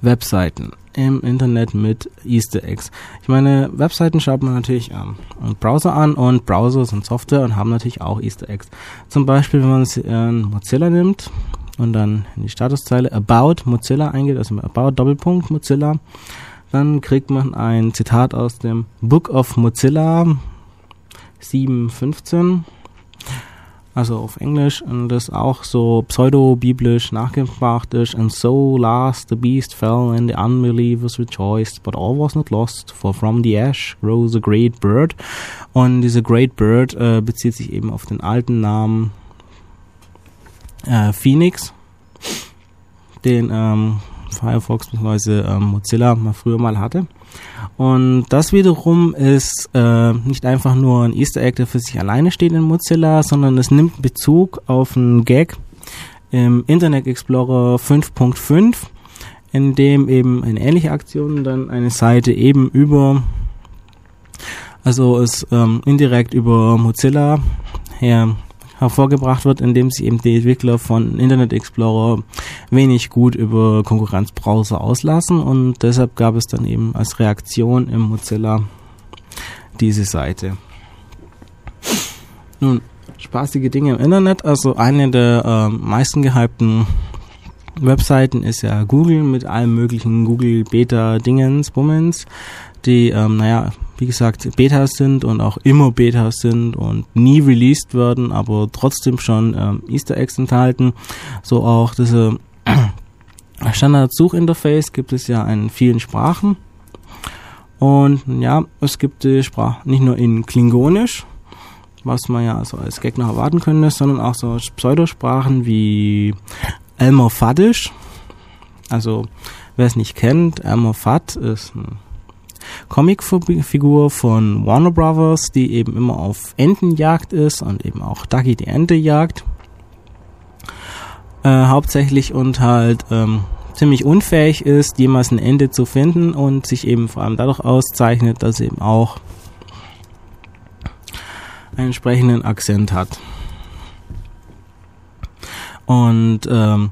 Webseiten im Internet mit Easter Eggs. Ich meine, Webseiten schaut man natürlich ähm, im Browser an und Browser sind Software und haben natürlich auch Easter Eggs. Zum Beispiel, wenn man äh, Mozilla nimmt und dann in die Statuszeile About Mozilla eingeht, also About Doppelpunkt Mozilla, dann kriegt man ein Zitat aus dem Book of Mozilla 715 also auf Englisch, und das auch so pseudo-biblisch nachgebracht ist. And so last the beast fell and the unbelievers rejoiced, but all was not lost, for from the ash rose a great bird. Und diese Great Bird äh, bezieht sich eben auf den alten Namen äh, Phoenix, den ähm, Firefox bzw. Ähm, Mozilla mal früher mal hatte. Und das wiederum ist äh, nicht einfach nur ein Easter Egg, der für sich alleine steht in Mozilla, sondern es nimmt Bezug auf einen Gag im Internet Explorer 5.5, in dem eben eine ähnliche Aktion dann eine Seite eben über, also es ähm, indirekt über Mozilla her hervorgebracht wird, indem sich eben die Entwickler von Internet Explorer wenig gut über Konkurrenzbrowser auslassen und deshalb gab es dann eben als Reaktion im Mozilla diese Seite. Nun, spaßige Dinge im Internet, also eine der äh, meisten gehypten Webseiten ist ja Google mit allen möglichen Google Beta Dingens, Bummens, die, ähm, naja, wie gesagt, Betas sind und auch immer Betas sind und nie released werden, aber trotzdem schon ähm, Easter Eggs enthalten. So auch diese Standard-Suchinterface gibt es ja in vielen Sprachen. Und ja, es gibt die Sprache nicht nur in Klingonisch, was man ja so als noch erwarten könnte, sondern auch so Pseudosprachen wie Elmer Faddisch. Also, wer es nicht kennt, Elmer Fudd ist ein Comicfigur von Warner Brothers, die eben immer auf Entenjagd ist und eben auch Ducky die Ente jagt. Äh, hauptsächlich und halt ähm, ziemlich unfähig ist, jemals ein Ende zu finden und sich eben vor allem dadurch auszeichnet, dass er eben auch einen entsprechenden Akzent hat. Und ähm,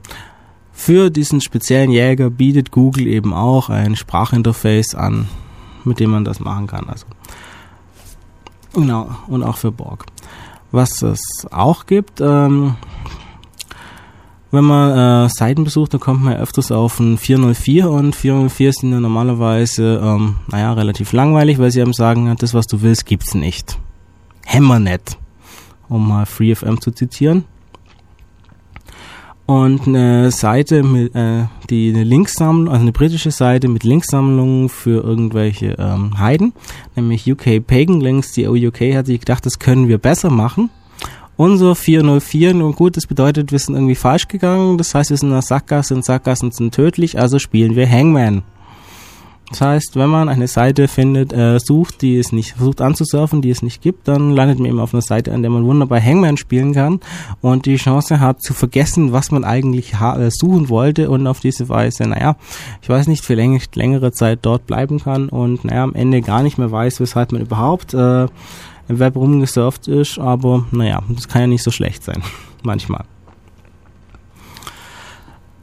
für diesen speziellen Jäger bietet Google eben auch ein Sprachinterface an, mit dem man das machen kann. Also genau und auch für Borg. Was es auch gibt, ähm, wenn man äh, Seiten besucht, dann kommt man ja öfters auf ein 404 und 404 sind ja normalerweise, ähm, naja, relativ langweilig, weil sie eben sagen, das, was du willst, gibt's nicht. Hammernet. um mal FreeFM zu zitieren. Und eine Seite mit, äh, die eine Linksammlung, also eine britische Seite mit Linksammlungen für irgendwelche ähm, Heiden, nämlich UK Pagan Links. Die UK hat sich gedacht, das können wir besser machen. Unser 404, nun gut, das bedeutet, wir sind irgendwie falsch gegangen. Das heißt, wir sind in der Sackgasse und Sackgassen sind tödlich, also spielen wir Hangman. Das heißt, wenn man eine Seite findet, äh, sucht, die es nicht versucht anzusurfen, die es nicht gibt, dann landet man eben auf einer Seite, an der man wunderbar Hangman spielen kann und die Chance hat zu vergessen, was man eigentlich äh, suchen wollte und auf diese Weise, naja, ich weiß nicht, für läng längere Zeit dort bleiben kann und naja, am Ende gar nicht mehr weiß, weshalb man überhaupt äh, im Web rumgesurft ist, aber naja, das kann ja nicht so schlecht sein, manchmal.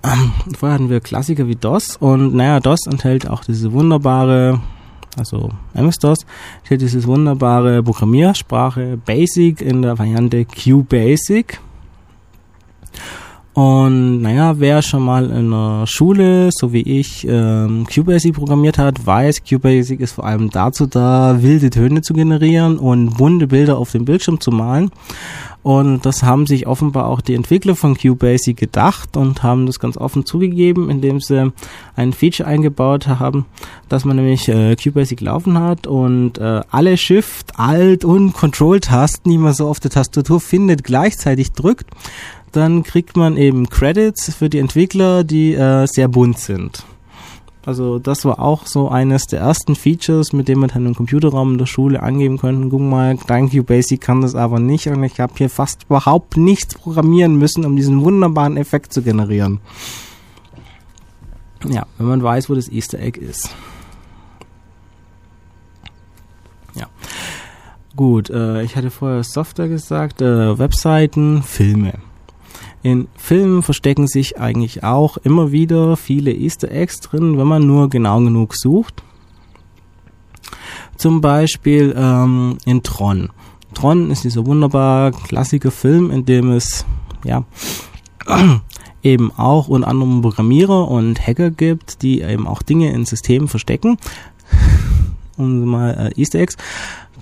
Ähm, vorher hatten wir Klassiker wie DOS und naja, DOS enthält auch diese wunderbare, also MS-DOS, enthält diese wunderbare Programmiersprache Basic in der Variante QBasic. Und naja, wer schon mal in der Schule, so wie ich, ähm, QBasic programmiert hat, weiß, QBasic ist vor allem dazu da, wilde Töne zu generieren und bunte Bilder auf dem Bildschirm zu malen. Und das haben sich offenbar auch die Entwickler von QBasic gedacht und haben das ganz offen zugegeben, indem sie ein Feature eingebaut haben, dass man nämlich äh, QBasic laufen hat und äh, alle Shift, Alt und Control-Tasten, die man so auf der Tastatur findet, gleichzeitig drückt. Dann kriegt man eben Credits für die Entwickler, die äh, sehr bunt sind. Also das war auch so eines der ersten Features, mit dem man dann im Computerraum in der Schule angeben konnte. Guck mal, Basic kann das aber nicht und ich habe hier fast überhaupt nichts programmieren müssen, um diesen wunderbaren Effekt zu generieren. Ja, wenn man weiß, wo das Easter Egg ist. Ja. Gut, äh, ich hatte vorher Software gesagt, äh, Webseiten, Filme. In Filmen verstecken sich eigentlich auch immer wieder viele Easter Eggs drin, wenn man nur genau genug sucht. Zum Beispiel ähm, in Tron. Tron ist dieser wunderbar klassische Film, in dem es ja eben auch unter anderem Programmierer und Hacker gibt, die eben auch Dinge in Systemen verstecken, um mal äh, Easter Eggs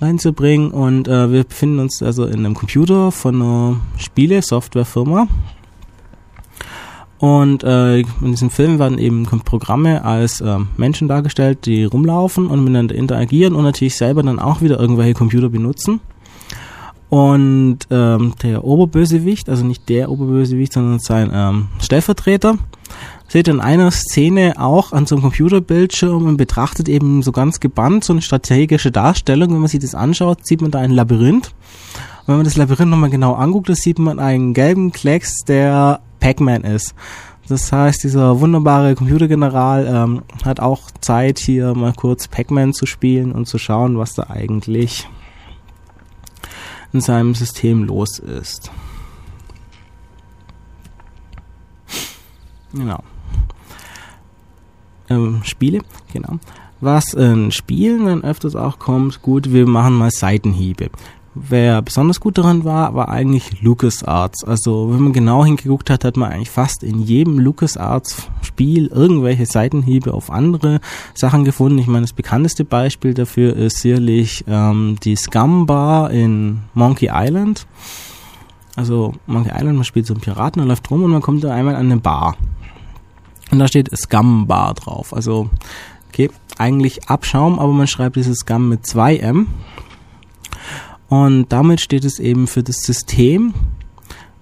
reinzubringen. Und äh, wir befinden uns also in einem Computer von einer Spiele-Softwarefirma. Und äh, in diesem Film werden eben Programme als äh, Menschen dargestellt, die rumlaufen und miteinander interagieren und natürlich selber dann auch wieder irgendwelche Computer benutzen. Und ähm, der Oberbösewicht, also nicht der Oberbösewicht, sondern sein ähm, Stellvertreter, seht in einer Szene auch an so einem Computerbildschirm und betrachtet eben so ganz gebannt so eine strategische Darstellung. Wenn man sich das anschaut, sieht man da ein Labyrinth. Und wenn man das Labyrinth nochmal genau anguckt, dann sieht man einen gelben Klecks, der Pac-Man ist. Das heißt, dieser wunderbare Computergeneral ähm, hat auch Zeit, hier mal kurz Pac-Man zu spielen und zu schauen, was da eigentlich in seinem System los ist. Genau ähm, Spiele, genau. Was in Spielen dann öfters auch kommt, gut, wir machen mal Seitenhiebe. Wer besonders gut daran war, war eigentlich LucasArts. Also wenn man genau hingeguckt hat, hat man eigentlich fast in jedem LucasArts Spiel irgendwelche Seitenhiebe auf andere Sachen gefunden. Ich meine, das bekannteste Beispiel dafür ist sicherlich ähm, die Scum Bar in Monkey Island. Also Monkey Island, man spielt so einen Piraten und läuft rum und man kommt da einmal an eine Bar. Und da steht Scum Bar drauf. Also, okay, eigentlich Abschaum, aber man schreibt dieses Scum mit 2M. Und damit steht es eben für das System,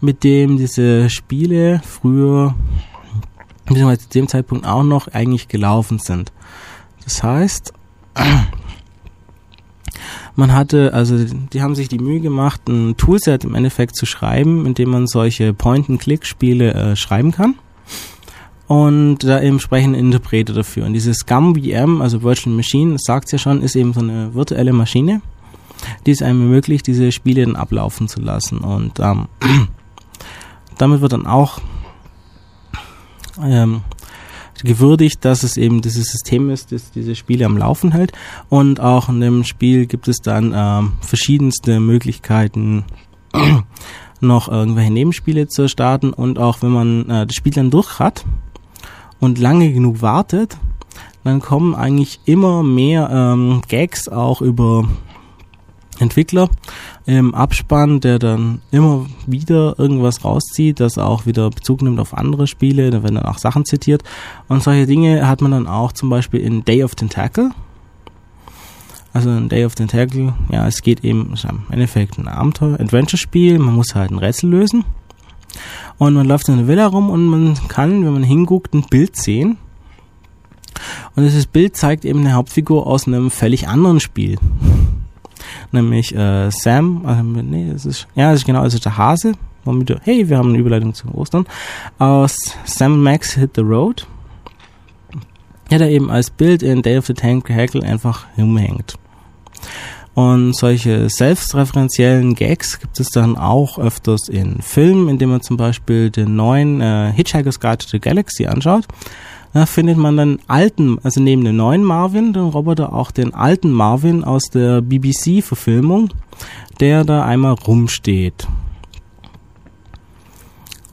mit dem diese Spiele früher, beziehungsweise zu dem Zeitpunkt auch noch eigentlich gelaufen sind. Das heißt, man hatte, also die haben sich die Mühe gemacht, ein Toolset im Endeffekt zu schreiben, in dem man solche Point-and-Click-Spiele äh, schreiben kann und da eben entsprechende Interpreter dafür. Und dieses GAM VM, also Virtual Machine, sagt ja schon, ist eben so eine virtuelle Maschine, die es einem ermöglicht, diese Spiele dann ablaufen zu lassen. Und ähm, damit wird dann auch ähm, gewürdigt, dass es eben dieses System ist, das diese Spiele am Laufen hält. Und auch in dem Spiel gibt es dann ähm, verschiedenste Möglichkeiten, noch irgendwelche Nebenspiele zu starten. Und auch wenn man äh, das Spiel dann durch hat, und lange genug wartet, dann kommen eigentlich immer mehr ähm, Gags auch über Entwickler im Abspann, der dann immer wieder irgendwas rauszieht, das auch wieder Bezug nimmt auf andere Spiele, da werden dann auch Sachen zitiert. Und solche Dinge hat man dann auch zum Beispiel in Day of Tentacle. Also in Day of Tentacle, ja, es geht eben, ist im Endeffekt ein Abenteuer, Adventure-Spiel, man muss halt ein Rätsel lösen. Und man läuft in der Villa rum und man kann, wenn man hinguckt, ein Bild sehen. Und dieses Bild zeigt eben eine Hauptfigur aus einem völlig anderen Spiel nämlich äh, Sam, äh, nee, es ist, ja, es ist genau, ist der Hase, womit hey, wir haben eine Überleitung zu Ostern, aus Sam Max Hit the Road, ja, der eben als Bild in Day of the Tank Hackle einfach rumhängt. Und solche selbstreferenziellen Gags gibt es dann auch öfters in Filmen, indem man zum Beispiel den neuen äh, Hitchhiker's Guide to the Galaxy anschaut da findet man dann alten, also neben dem neuen Marvin, den Roboter, auch den alten Marvin aus der BBC-Verfilmung, der da einmal rumsteht.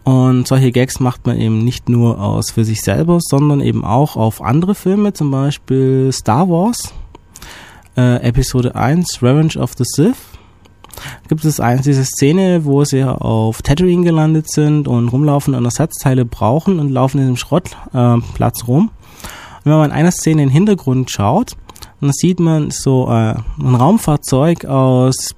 Und solche Gags macht man eben nicht nur aus für sich selber, sondern eben auch auf andere Filme, zum Beispiel Star Wars, äh, Episode 1, Revenge of the Sith gibt es eine, diese Szene, wo sie auf Tatooine gelandet sind und rumlaufen und Ersatzteile brauchen und laufen in dem Schrottplatz äh, rum. Und wenn man in einer Szene in den Hintergrund schaut, dann sieht man so äh, ein Raumfahrzeug aus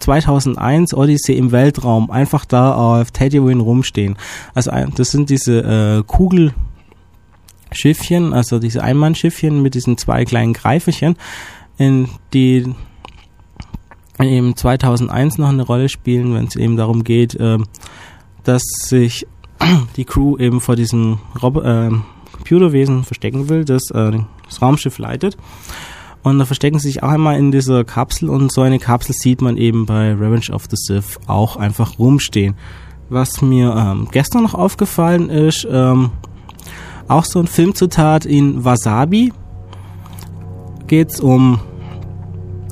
2001 Odyssey im Weltraum einfach da auf Tatooine rumstehen. Also das sind diese äh, Kugelschiffchen, also diese Einmannschiffchen mit diesen zwei kleinen Greiferchen, in die eben 2001 noch eine Rolle spielen, wenn es eben darum geht, äh, dass sich die Crew eben vor diesem Rob äh, Computerwesen verstecken will, das äh, das Raumschiff leitet. Und da verstecken sie sich auch einmal in dieser Kapsel und so eine Kapsel sieht man eben bei Revenge of the Sith auch einfach rumstehen. Was mir ähm, gestern noch aufgefallen ist, ähm, auch so ein Filmzitat in Wasabi geht's um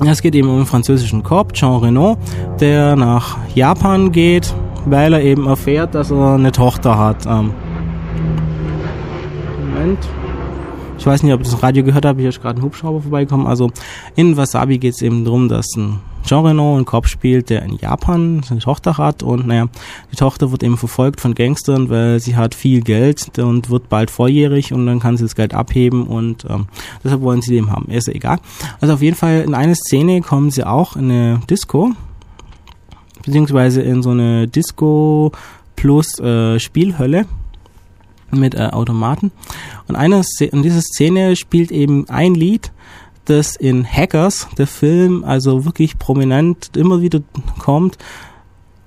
es geht eben um einen französischen Korb, Jean Renault, der nach Japan geht, weil er eben erfährt, dass er eine Tochter hat. Ähm Moment. Ich weiß nicht, ob ich das Radio gehört habe, hier ist gerade ein Hubschrauber vorbeigekommen. Also in Wasabi geht es eben darum, dass ein Jean Reno einen Kopf spielt, der in Japan seine Tochter hat und naja, die Tochter wird eben verfolgt von Gangstern, weil sie hat viel Geld und wird bald volljährig und dann kann sie das Geld abheben und ähm, deshalb wollen sie den haben. Ist ja egal. Also auf jeden Fall in eine Szene kommen sie auch in eine Disco, beziehungsweise in so eine Disco plus äh, Spielhölle mit äh, Automaten. Und eine in dieser Szene spielt eben ein Lied, das in Hackers, der Film, also wirklich prominent immer wieder kommt.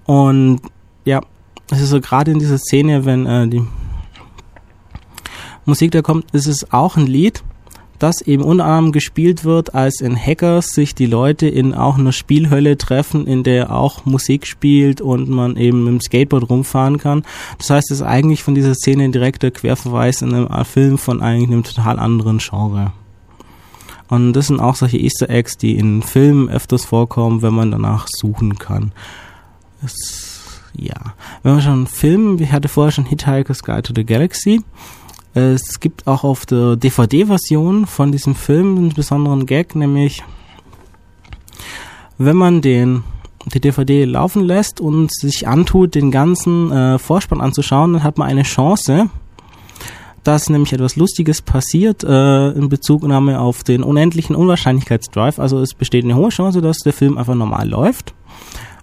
Und ja, es ist so gerade in dieser Szene, wenn äh, die Musik da kommt, ist es auch ein Lied, das eben unter anderem gespielt wird, als in Hackers sich die Leute in auch einer Spielhölle treffen, in der auch Musik spielt und man eben mit dem Skateboard rumfahren kann. Das heißt, es ist eigentlich von dieser Szene ein direkter Querverweis in einem Film von eigentlich einem total anderen Genre. Und das sind auch solche Easter Eggs, die in Filmen öfters vorkommen, wenn man danach suchen kann. Es, ja. Wenn man schon Filmen, ich hatte vorher schon Hitchhiker's Guide to the Galaxy. Es gibt auch auf der DVD-Version von diesem Film einen besonderen Gag, nämlich wenn man den die DVD laufen lässt und sich antut, den ganzen äh, Vorspann anzuschauen, dann hat man eine Chance, dass nämlich etwas Lustiges passiert äh, in Bezugnahme auf den unendlichen Unwahrscheinlichkeitsdrive. Also es besteht eine hohe Chance, dass der Film einfach normal läuft.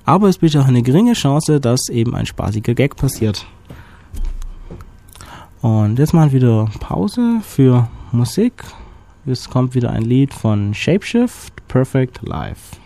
Aber es besteht auch eine geringe Chance, dass eben ein spaßiger Gag passiert. Und jetzt mal wieder Pause für Musik. Es kommt wieder ein Lied von Shapeshift, Perfect Life.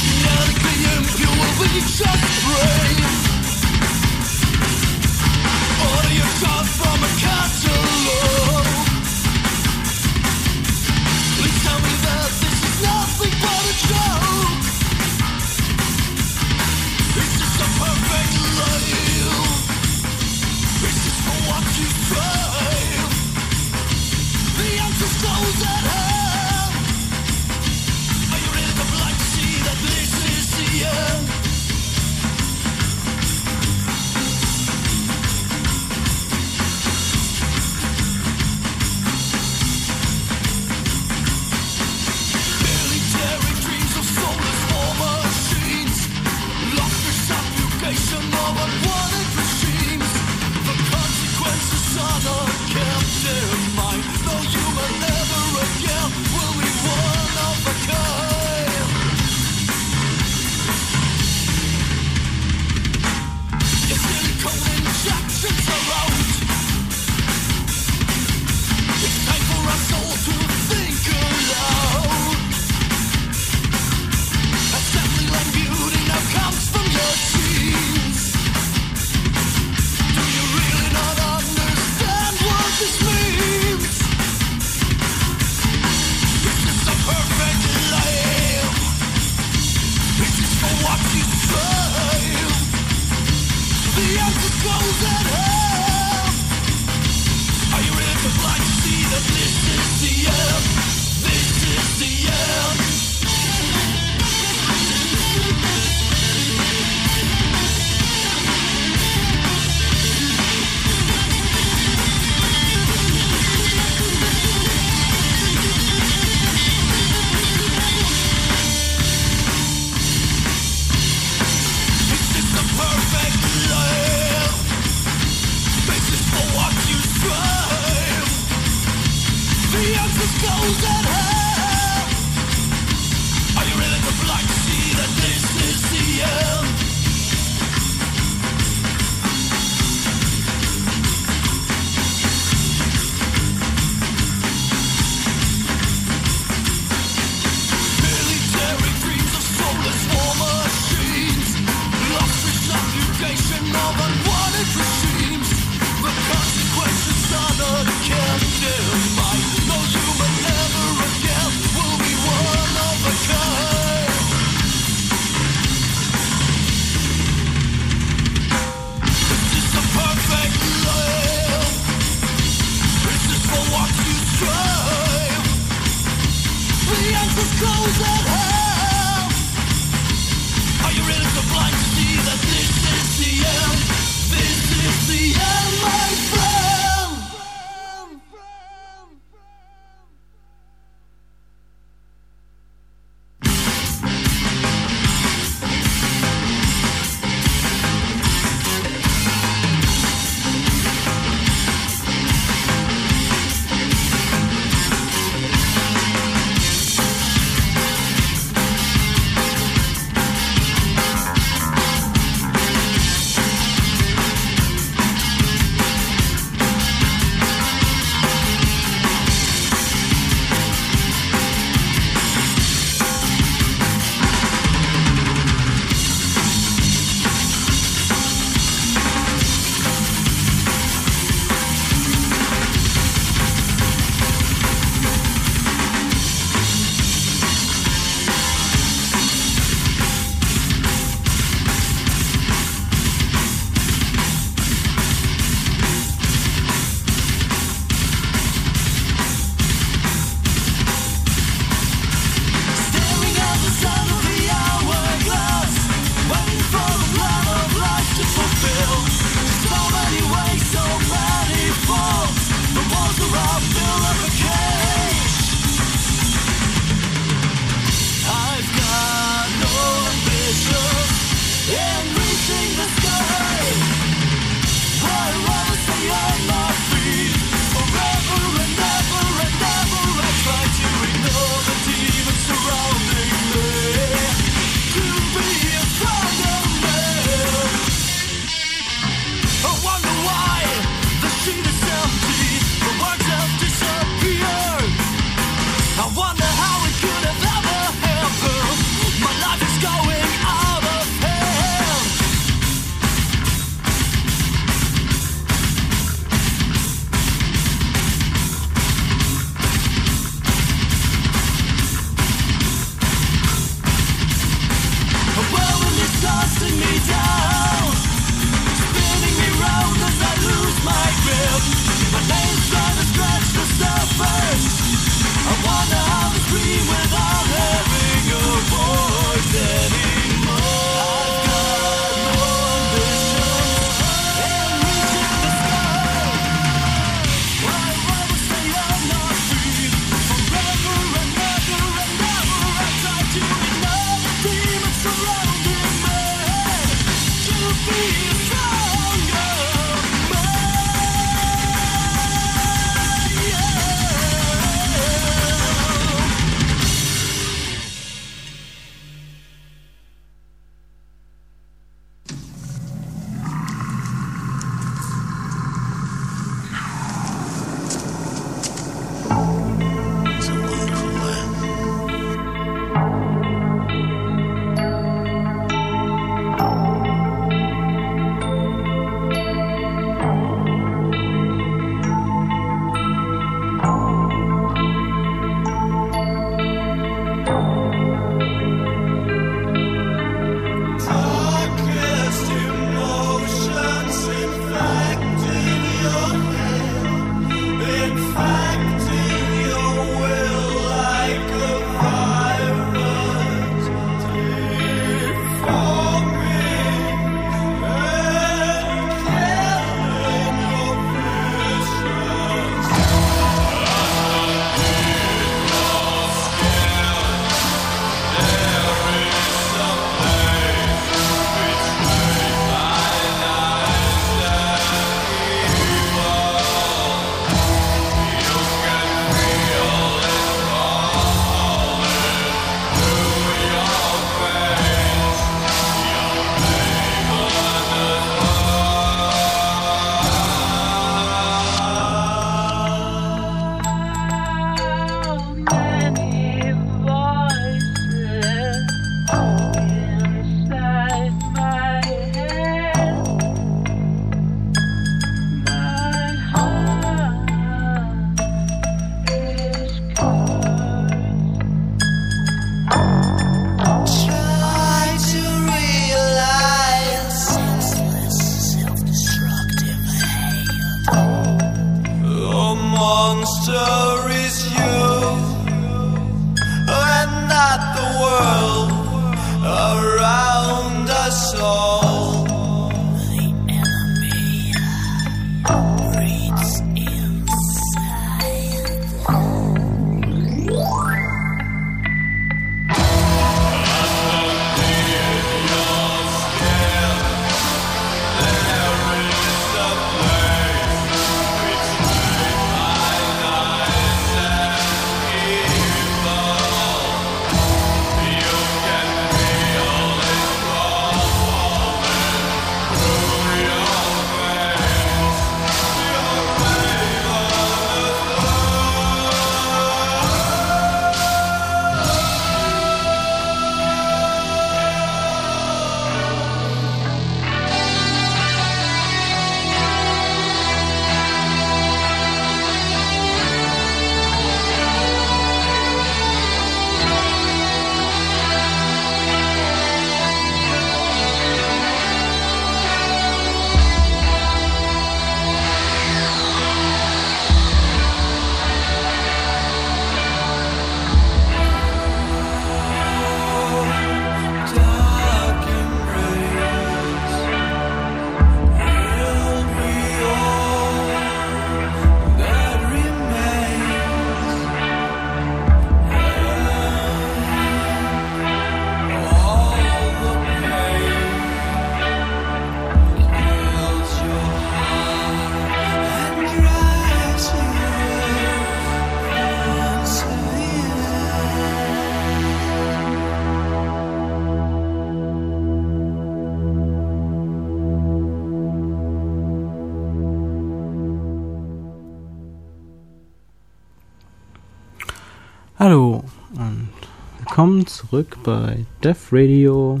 Zurück bei Def Radio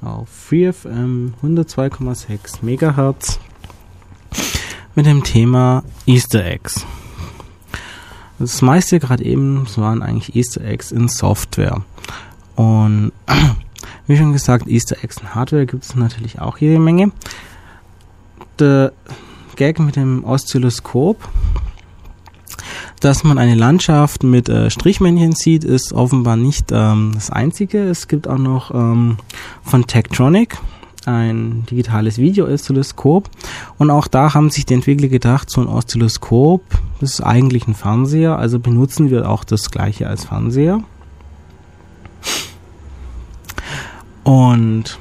auf FreeFM 102,6 MHz mit dem Thema Easter Eggs. Das meiste gerade eben waren eigentlich Easter Eggs in Software. Und wie schon gesagt, Easter Eggs in Hardware gibt es natürlich auch jede Menge. Der Gag mit dem Oszilloskop dass man eine Landschaft mit äh, Strichmännchen sieht, ist offenbar nicht ähm, das einzige. Es gibt auch noch ähm, von Tektronic ein digitales Video-Oszilloskop und auch da haben sich die Entwickler gedacht, so ein Oszilloskop, ist eigentlich ein Fernseher, also benutzen wir auch das gleiche als Fernseher. Und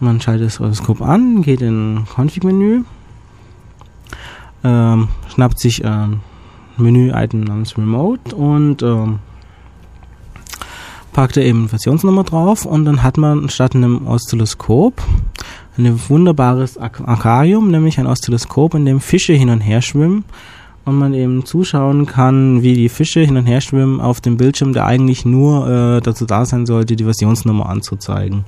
man schaltet das Oszilloskop an, geht in Config-Menü, ähm, schnappt sich ähm, Menü-Item namens Remote und ähm, packt er eben Versionsnummer drauf und dann hat man statt einem Oszilloskop ein wunderbares Aquarium, nämlich ein Oszilloskop, in dem Fische hin und her schwimmen und man eben zuschauen kann, wie die Fische hin und her schwimmen auf dem Bildschirm, der eigentlich nur äh, dazu da sein sollte, die Versionsnummer anzuzeigen.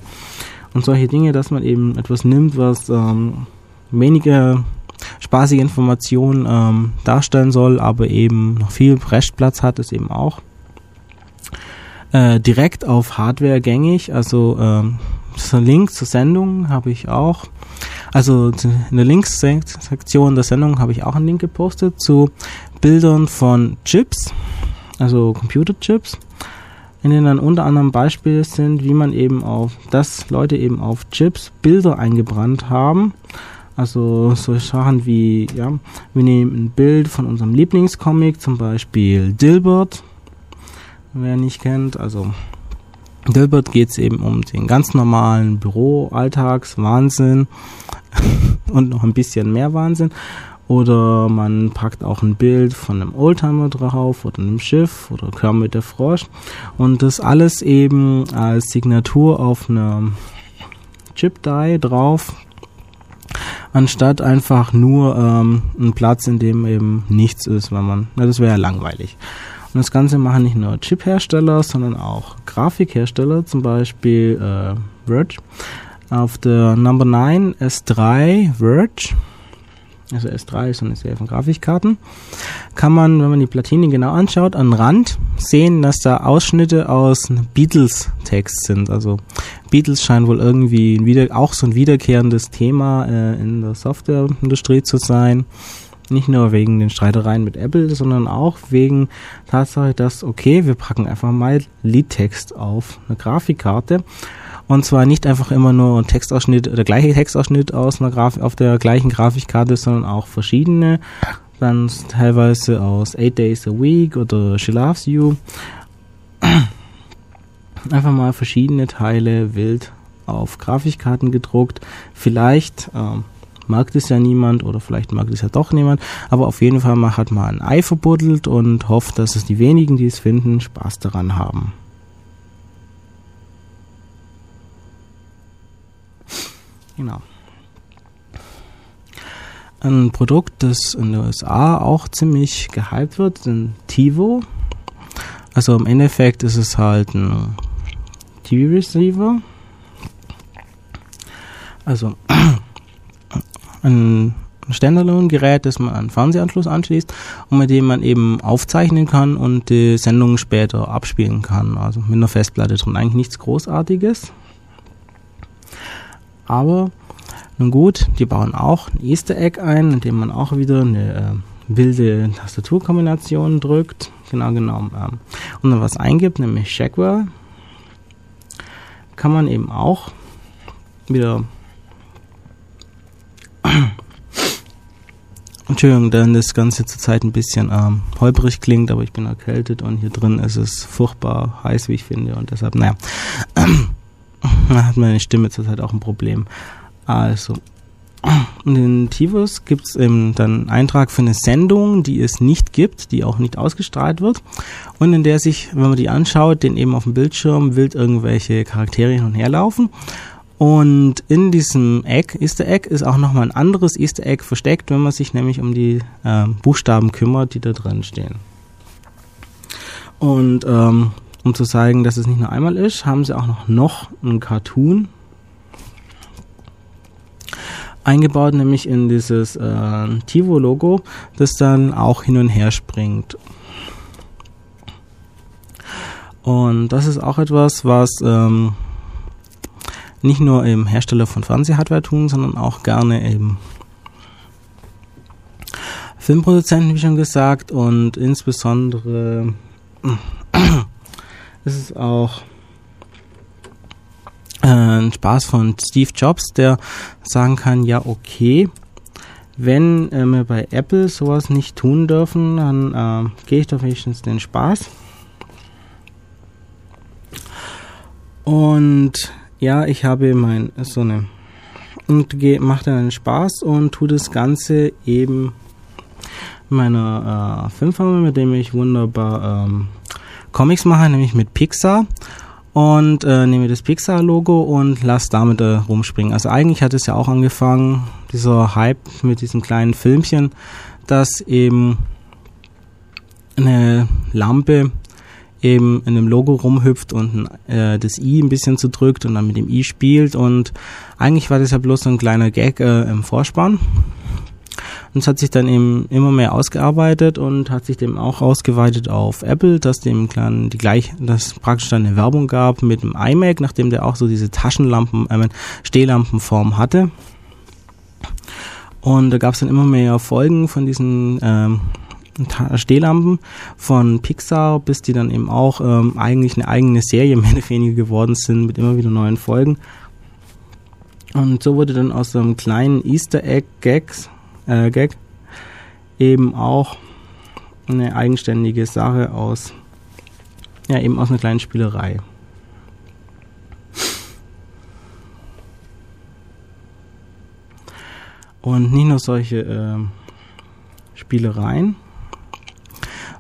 Und solche Dinge, dass man eben etwas nimmt, was ähm, weniger spaßige Informationen ähm, darstellen soll, aber eben noch viel Restplatz hat, ist eben auch äh, direkt auf Hardware gängig. Also ähm, Link zur Sendung habe ich auch. Also in der Links-Sektion der Sendung habe ich auch einen Link gepostet zu Bildern von Chips, also Computerchips, in denen dann unter anderem Beispiele sind, wie man eben auf, dass Leute eben auf Chips Bilder eingebrannt haben. Also so Sachen wie, ja, wir nehmen ein Bild von unserem Lieblingscomic, zum Beispiel Dilbert, wer nicht kennt, also Dilbert geht es eben um den ganz normalen Büro-Alltags-Wahnsinn und noch ein bisschen mehr Wahnsinn. Oder man packt auch ein Bild von einem Oldtimer drauf oder einem Schiff oder Kermit der Frosch. Und das alles eben als Signatur auf einer Chip-Die drauf. Anstatt einfach nur ähm, ein Platz, in dem eben nichts ist, weil man, na, das wäre ja langweilig. Und das Ganze machen nicht nur Chip-Hersteller, sondern auch Grafikhersteller, zum Beispiel äh, Verge. Auf der Number 9 S3 Verge, also S3 ist eine Serie von Grafikkarten, kann man, wenn man die Platine genau anschaut, am Rand sehen, dass da Ausschnitte aus Beatles-Text sind. Also Beatles scheint wohl irgendwie wieder, auch so ein wiederkehrendes Thema äh, in der Softwareindustrie zu sein. Nicht nur wegen den Streitereien mit Apple, sondern auch wegen Tatsache, dass, okay, wir packen einfach mal Liedtext auf eine Grafikkarte. Und zwar nicht einfach immer nur ein Textausschnitt, der gleiche Textausschnitt aus einer Graf auf der gleichen Grafikkarte, sondern auch verschiedene. Dann teilweise aus Eight Days a Week oder She Loves You. Einfach mal verschiedene Teile wild auf Grafikkarten gedruckt. Vielleicht ähm, mag das ja niemand oder vielleicht mag das ja doch niemand, aber auf jeden Fall hat man ein Ei verbuddelt und hofft, dass es die wenigen, die es finden, Spaß daran haben. Genau. Ein Produkt, das in den USA auch ziemlich gehypt wird, ein TiVo. Also im Endeffekt ist es halt ein TV-Receiver. Also ein Standalone-Gerät, das man an Fernsehanschluss anschließt und mit dem man eben aufzeichnen kann und die Sendungen später abspielen kann. Also mit einer Festplatte drin. Eigentlich nichts Großartiges. Aber nun gut, die bauen auch ein Easter Egg ein, in dem man auch wieder eine äh, wilde Tastaturkombination drückt. Genau genommen. Ähm, und dann was eingibt, nämlich Shackwell. Kann man eben auch wieder Entschuldigung, dann das Ganze zurzeit ein bisschen ähm, holprig klingt, aber ich bin erkältet und hier drin ist es furchtbar heiß, wie ich finde, und deshalb, naja, da hat meine Stimme zurzeit auch ein Problem. Also, in den Tivos gibt es dann einen Eintrag für eine Sendung, die es nicht gibt, die auch nicht ausgestrahlt wird und in der sich, wenn man die anschaut, den eben auf dem Bildschirm wild irgendwelche Charaktere hin und her laufen und in diesem Egg, Easter Egg, ist auch nochmal ein anderes Easter Egg versteckt, wenn man sich nämlich um die äh, Buchstaben kümmert, die da drin stehen. Und ähm, um zu zeigen, dass es nicht nur einmal ist, haben sie auch noch, noch einen Cartoon eingebaut, nämlich in dieses äh, Tivo-Logo, das dann auch hin und her springt. Und das ist auch etwas, was ähm, nicht nur eben Hersteller von Fernsehhardware tun, sondern auch gerne eben Filmproduzenten, wie schon gesagt, und insbesondere ist es auch äh, ein Spaß von Steve Jobs, der sagen kann, ja okay, wenn äh, wir bei Apple sowas nicht tun dürfen, dann äh, gehe ich doch wenigstens den Spaß. Und ja, ich habe mein so eine und mache dann einen Spaß und tue das Ganze eben meiner äh, Filmfirma, mit dem ich wunderbar ähm, Comics mache, nämlich mit Pixar und äh, nehme das Pixar-Logo und lasse damit äh, rumspringen. Also eigentlich hat es ja auch angefangen, dieser Hype mit diesem kleinen Filmchen, dass eben eine Lampe eben in dem Logo rumhüpft und äh, das i ein bisschen zu drückt und dann mit dem i spielt und eigentlich war das ja bloß so ein kleiner Gag äh, im Vorspann. Und es hat sich dann eben immer mehr ausgearbeitet und hat sich dem auch ausgeweitet auf Apple, dass dem kleinen die gleich, dass praktisch dann eine Werbung gab mit dem iMac, nachdem der auch so diese Taschenlampen, äh, Stehlampenform hatte. Und da gab es dann immer mehr Folgen von diesen ähm, Stehlampen von Pixar, bis die dann eben auch ähm, eigentlich eine eigene Serie mehr oder weniger geworden sind mit immer wieder neuen Folgen. Und so wurde dann aus so einem kleinen Easter Egg Gags, äh, Gag eben auch eine eigenständige Sache aus, ja, eben aus einer kleinen Spielerei. Und nicht nur solche äh, Spielereien,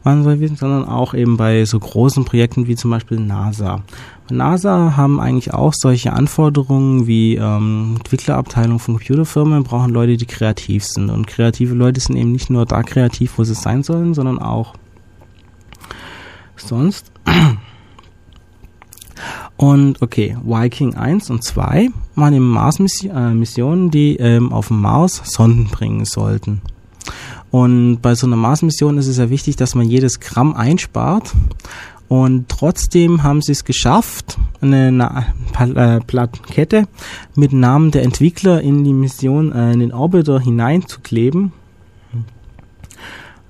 waren involviert, sondern auch eben bei so großen Projekten wie zum Beispiel NASA. NASA haben eigentlich auch solche Anforderungen wie ähm, Entwicklerabteilung von Computerfirmen brauchen Leute, die kreativ sind. Und kreative Leute sind eben nicht nur da kreativ, wo sie sein sollen, sondern auch sonst. Und okay, Viking 1 und 2 waren eben Mars-Missionen, die ähm, auf dem Mars Sonden bringen sollten. Und bei so einer Mars-Mission ist es ja wichtig, dass man jedes Gramm einspart. Und trotzdem haben sie es geschafft, eine, äh, Plakette mit Namen der Entwickler in die Mission, äh, in den Orbiter hineinzukleben.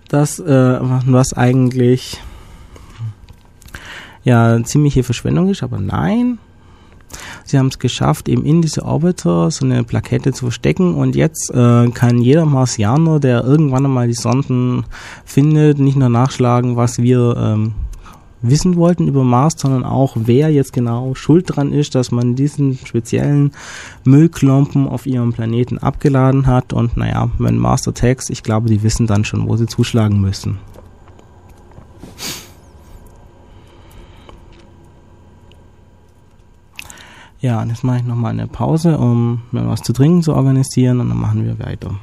das, äh, was eigentlich ja ziemliche Verschwendung ist, aber nein. Sie haben es geschafft, eben in diese Orbiter so eine Plakette zu verstecken und jetzt äh, kann jeder Marsianer, der irgendwann einmal die Sonden findet, nicht nur nachschlagen, was wir ähm, wissen wollten über Mars, sondern auch, wer jetzt genau schuld dran ist, dass man diesen speziellen Müllklumpen auf ihrem Planeten abgeladen hat. Und naja, wenn Master Text, ich glaube, die wissen dann schon, wo sie zuschlagen müssen. Ja, und jetzt mache ich nochmal eine Pause, um mir was zu trinken zu organisieren und dann machen wir weiter.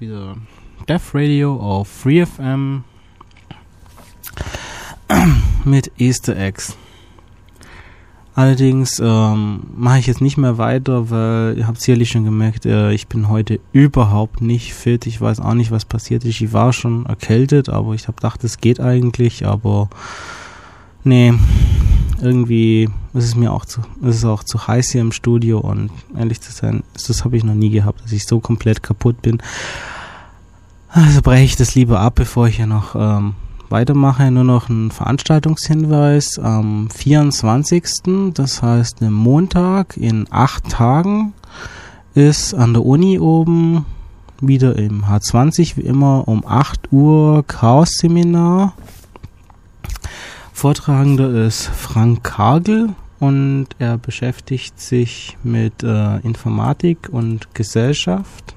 Wieder Death Radio auf FreeFM mit Easter Eggs. Allerdings ähm, mache ich jetzt nicht mehr weiter, weil ihr habt sicherlich schon gemerkt, äh, ich bin heute überhaupt nicht fit. Ich weiß auch nicht, was passiert ist. Ich war schon erkältet, aber ich habe gedacht, es geht eigentlich, aber nee, irgendwie ist es mir auch zu, ist es auch zu heiß hier im Studio und ehrlich zu sein, das habe ich noch nie gehabt, dass ich so komplett kaputt bin. Also breche ich das lieber ab, bevor ich hier noch ähm, weitermache. Nur noch ein Veranstaltungshinweis am 24. Das heißt, am Montag in acht Tagen ist an der Uni oben wieder im H20 wie immer um 8 Uhr Chaos-Seminar. Vortragender ist Frank Kagel und er beschäftigt sich mit äh, Informatik und Gesellschaft.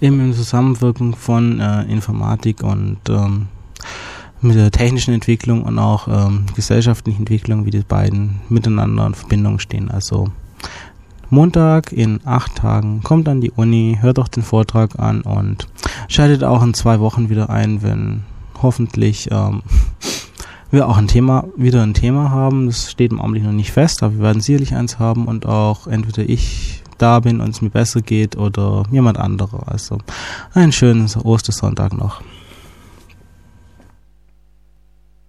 Eben in Zusammenwirkung von äh, Informatik und ähm, mit der technischen Entwicklung und auch ähm, gesellschaftlichen Entwicklung, wie die beiden miteinander in Verbindung stehen. Also Montag in acht Tagen kommt an die Uni, hört auch den Vortrag an und schaltet auch in zwei Wochen wieder ein, wenn hoffentlich ähm, wir auch ein Thema, wieder ein Thema haben. Das steht im Augenblick noch nicht fest, aber wir werden sicherlich eins haben und auch entweder ich da bin und es mir besser geht oder jemand anderer. Also einen schönen Ostersonntag noch.